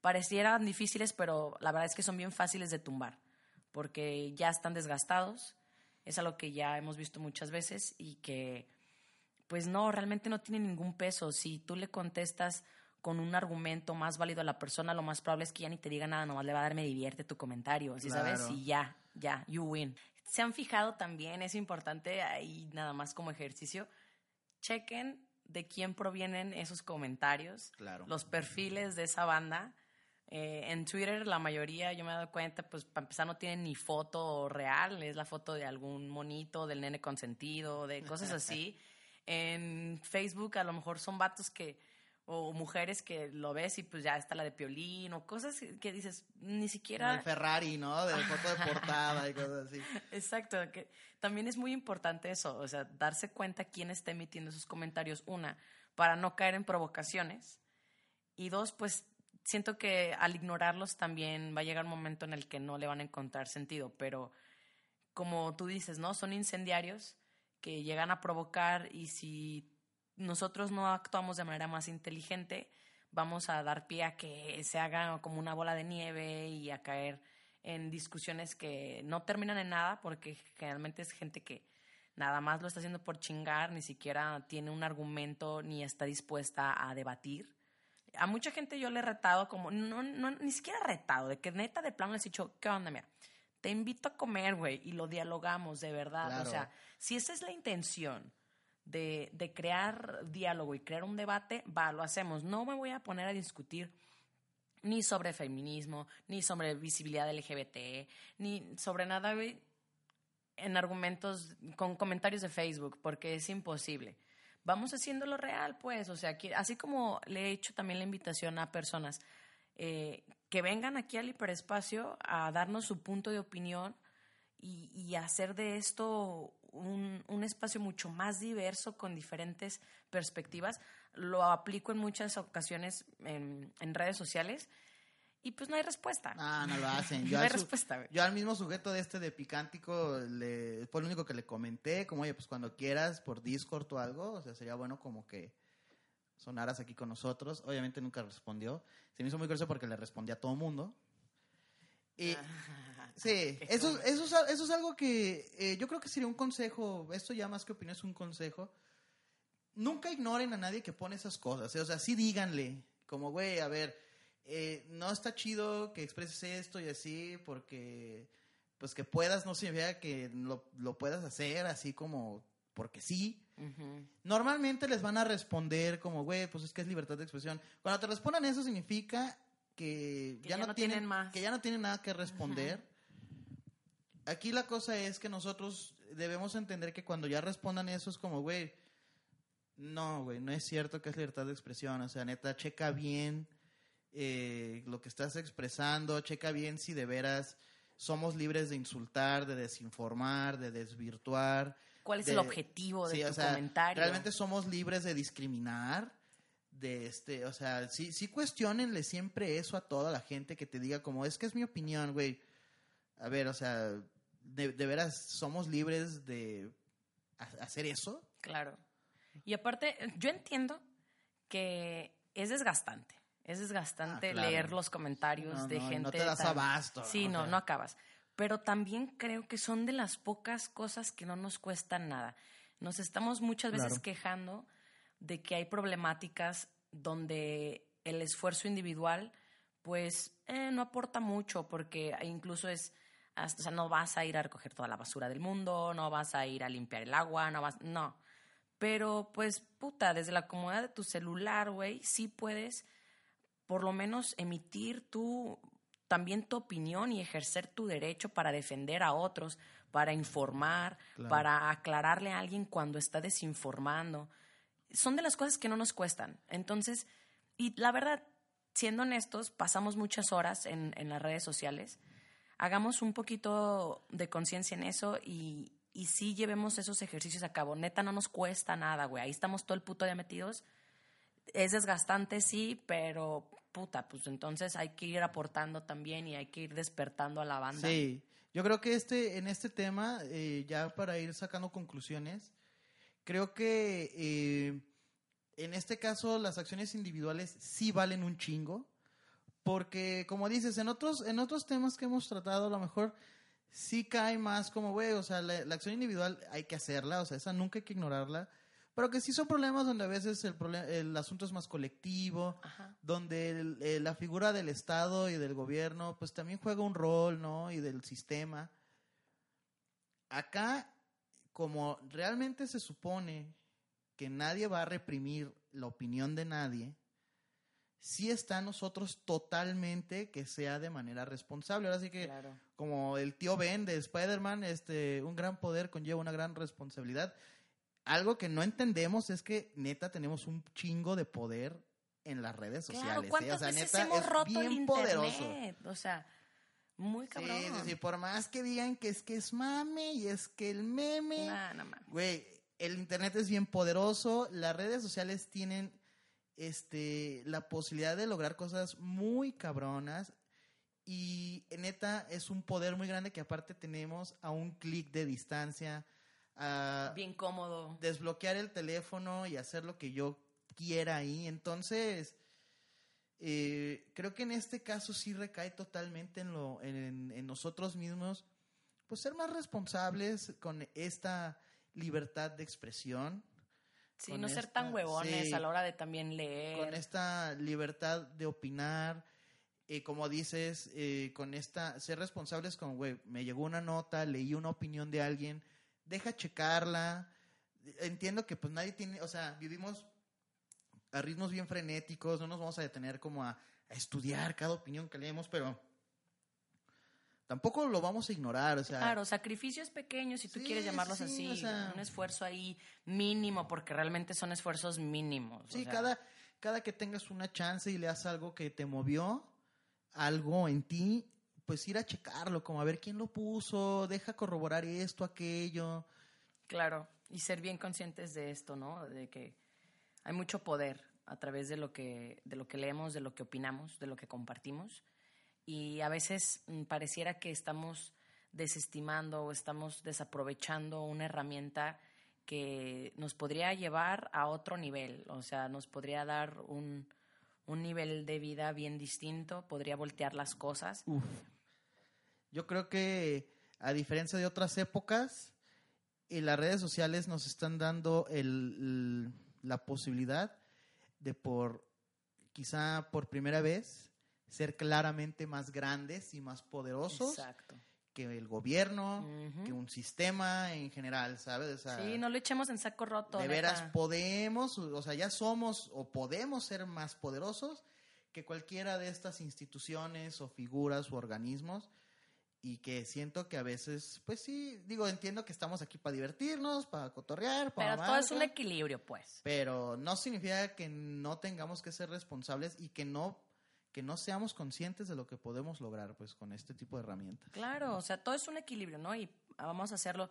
parecieran difíciles, pero la verdad es que son bien fáciles de tumbar, porque ya están desgastados, es algo que ya hemos visto muchas veces y que, pues no, realmente no tiene ningún peso. Si tú le contestas con un argumento más válido a la persona, lo más probable es que ya ni te diga nada, nomás le va a dar me divierte tu comentario, ¿sí sabes? Claro. Y ya, ya, you win. Se han fijado también, es importante ahí nada más como ejercicio, chequen de quién provienen esos comentarios, Claro. los perfiles de esa banda. Eh, en Twitter la mayoría, yo me he dado cuenta, pues para empezar no tienen ni foto real, es la foto de algún monito, del nene consentido, de cosas así. en Facebook a lo mejor son vatos que, o mujeres que lo ves y pues ya está la de Piolín, o cosas que dices, ni siquiera... El Ferrari, ¿no? De foto de portada y cosas así. Exacto, que también es muy importante eso, o sea, darse cuenta quién está emitiendo esos comentarios, una, para no caer en provocaciones, y dos, pues siento que al ignorarlos también va a llegar un momento en el que no le van a encontrar sentido, pero como tú dices, ¿no? Son incendiarios que llegan a provocar y si nosotros no actuamos de manera más inteligente, vamos a dar pie a que se haga como una bola de nieve y a caer en discusiones que no terminan en nada, porque generalmente es gente que nada más lo está haciendo por chingar, ni siquiera tiene un argumento ni está dispuesta a debatir. A mucha gente yo le he retado como, no, no, ni siquiera retado, de que neta de plano les he dicho, ¿qué onda? Mira, te invito a comer, güey, y lo dialogamos de verdad. Claro. O sea, si esa es la intención de, de crear diálogo y crear un debate, va, lo hacemos. No me voy a poner a discutir ni sobre feminismo, ni sobre visibilidad LGBT, ni sobre nada en argumentos con comentarios de Facebook, porque es imposible. Vamos haciéndolo real, pues, o sea, que- así como le he hecho también la invitación a personas eh, que vengan aquí al hiperespacio a darnos su punto de opinión y hacer de esto un, un espacio mucho más diverso con diferentes perspectivas. Lo aplico en muchas ocasiones en, en redes sociales y pues no hay respuesta. Ah, no lo hacen. No Yo, hay al, su- respuesta, güey. yo al mismo sujeto de este de Picántico le, fue lo único que le comenté, como, oye, pues cuando quieras por Discord o algo, o sea, sería bueno como que sonaras aquí con nosotros. Obviamente nunca respondió. Se me hizo muy curioso porque le respondí a todo mundo. Y, sí, eso, eso, es, eso es algo que eh, yo creo que sería un consejo, esto ya más que opinión es un consejo. Nunca ignoren a nadie que pone esas cosas, ¿eh? o sea, sí díganle, como, güey, a ver, eh, no está chido que expreses esto y así, porque, pues que puedas, no significa que lo, lo puedas hacer así como, porque sí. Ujú. Normalmente les van a responder como, güey, pues es que es libertad de expresión. Cuando te respondan eso significa que, Que ya no tienen más. que ya no tienen nada que responder. Aquí la cosa es que nosotros debemos entender que cuando ya respondan eso es como, güey, no, güey, no es cierto que es libertad de expresión. O sea, neta, checa bien eh, lo que estás expresando, checa bien si de veras somos libres de insultar, de desinformar, de desvirtuar. ¿Cuál es de- el objetivo de Sí, tu o sea, comentario? Realmente somos libres de discriminar, de este, o sea, sí, sí cuestionenle siempre eso a toda la gente que te diga como, es que es mi opinión, güey. A ver, o sea, de, de veras somos libres de ha- hacer eso. Claro. Y aparte, yo entiendo que es desgastante. Es desgastante Ah, claro. leer los comentarios No, de no, gente. no te das tan- abasto, Sí, no, no acabas. Pero también creo que son de las pocas cosas que no nos cuestan nada. Nos estamos muchas veces Claro. quejando de que hay problemáticas donde el esfuerzo individual, pues, eh, no aporta mucho, porque incluso es, hasta- o sea, no vas a ir a recoger toda la basura del mundo, no vas a ir a limpiar el agua, no vas, no. Pero, pues, puta, desde la comodidad de tu celular, güey, sí puedes por lo menos emitir tu también tu opinión y ejercer tu derecho para defender a otros, para informar, Claro. para aclararle a alguien cuando está desinformando. Son de las cosas que no nos cuestan. Entonces, y la verdad, siendo honestos, pasamos muchas horas en, en las redes sociales. Hagamos un poquito de conciencia en eso y, y sí llevemos esos ejercicios a cabo. Neta, no nos cuesta nada, güey. Ahí estamos todo el puto día metidos es desgastante, sí, pero puta, pues entonces hay que ir aportando también y hay que ir despertando a la banda. Sí, yo creo que este, en este tema, eh, ya para ir sacando conclusiones, creo que eh, en este caso las acciones individuales sí valen un chingo, porque como dices, en otros, en otros temas que hemos tratado, a lo mejor sí cae más como, güey, o sea, la, la acción individual hay que hacerla, o sea, esa nunca hay que ignorarla, pero que sí son problemas donde a veces el, el asunto es más colectivo, Ajá. donde el- eh, la figura del Estado y del gobierno pues también juega un rol, ¿no? Y del sistema. Acá, como realmente se supone que nadie va a reprimir la opinión de nadie, sí está en nosotros totalmente que sea de manera responsable. Ahora sí que, Claro. como el tío Ben de Spider-Man, este, un gran poder conlleva una gran responsabilidad. Algo que no entendemos es que neta tenemos un chingo de poder en las redes sociales. Claro, ¿eh? ¿cuántas O sea, veces neta, hemos es bien internet? poderoso. O sea, muy cabrón. Sí, sí, sí, por más que digan que es que es mame y es que el meme. Nah, no mames. Güey, el internet es bien poderoso, las redes sociales tienen este la posibilidad de lograr cosas muy cabronas y neta es un poder muy grande que aparte tenemos a un clic de distancia a Bien cómodo. desbloquear el teléfono y hacer lo que yo quiera ahí. Entonces, eh, creo que en este caso sí recae totalmente en, lo, en, en nosotros mismos, pues ser más responsables con esta libertad de expresión, Sí, no ser tan huevones sí. a la hora de también leer. con esta libertad de opinar, eh, como dices, eh, con esta, ser responsables con, güey, me llegó una nota, leí una opinión de alguien, deja checarla, entiendo que pues nadie tiene, o sea, vivimos a ritmos bien frenéticos, no nos vamos a detener como a, a estudiar cada opinión que leemos, pero tampoco lo vamos a ignorar, o sea, Claro, sacrificios pequeños, si tú Sí, quieres llamarlos sí, así, o sea- un esfuerzo ahí mínimo, porque realmente son esfuerzos mínimos. o sí, sea, cada, cada que tengas una chance y leas algo que te movió, algo en ti, pues ir a checarlo, como a ver quién lo puso, deja corroborar esto, aquello. Claro, y ser bien conscientes de esto, ¿no? De que hay mucho poder a través de lo que, de lo que leemos, de lo que opinamos, de lo que compartimos. Y a veces mm, pareciera que estamos desestimando o estamos desaprovechando una herramienta que nos podría llevar a otro nivel, o sea, nos podría dar un, un nivel de vida bien distinto, podría voltear las cosas. Uf. Yo creo que a diferencia de otras épocas, y las redes sociales nos están dando el- la posibilidad de por quizá por primera vez ser claramente más grandes y más poderosos Exacto. que el gobierno, que un sistema en general, ¿sabes? O sea, Sí, no lo echemos en saco roto. de neta. veras podemos, o sea, ya somos o podemos ser más poderosos que cualquiera de estas instituciones o figuras u organismos y que siento que a veces, pues sí, digo, entiendo que estamos aquí para divertirnos, para cotorrear, para Pero todo es un equilibrio, pues. pero no significa que no tengamos que ser responsables y que no que no seamos conscientes de lo que podemos lograr pues con este tipo de herramientas. Claro, o sea, todo es un equilibrio, ¿no? Y vamos a hacerlo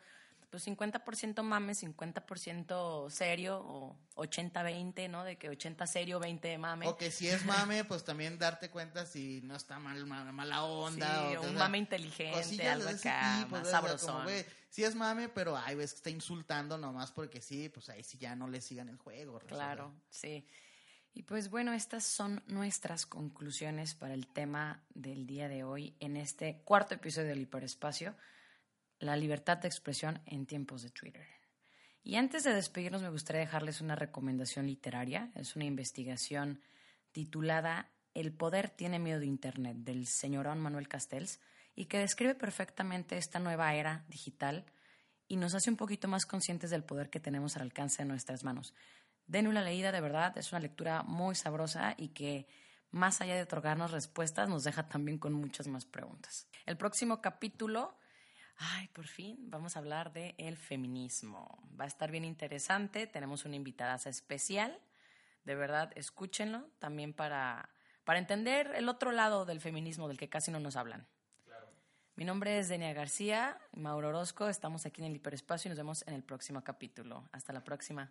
pues 50% mame, 50% serio o 80-20, ¿no? De que 80 serio, 20 mame. O que si es mame, pues también darte cuenta si no está mal, mal- mala onda. Sí, o un sea, mame inteligente, algo de acá, tipo, más sabrosón. sí es mame, pero ay, ves que está insultando nomás porque sí, pues ahí sí ya no le sigan el juego. Claro, sí. Y pues bueno, estas son nuestras conclusiones para el tema del día de hoy en este cuarto episodio del Hiperespacio, la libertad de expresión en tiempos de Twitter. Y antes de despedirnos me gustaría dejarles una recomendación literaria. Es una investigación titulada El poder tiene miedo de Internet del señorón Manuel Castells y que describe perfectamente esta nueva era digital y nos hace un poquito más conscientes del poder que tenemos al alcance de nuestras manos. Den una leída, de verdad, es una lectura muy sabrosa y que más allá de otorgarnos respuestas, nos deja también con muchas más preguntas. El próximo capítulo, ay, por fin, vamos a hablar de el feminismo. Va a estar bien interesante, tenemos una invitada especial, de verdad, escúchenlo también para, para entender el otro lado del feminismo del que casi no nos hablan. Mi nombre es Denia García, Mauro Orozco, estamos aquí en el hiperespacio y nos vemos en el próximo capítulo. Hasta la próxima.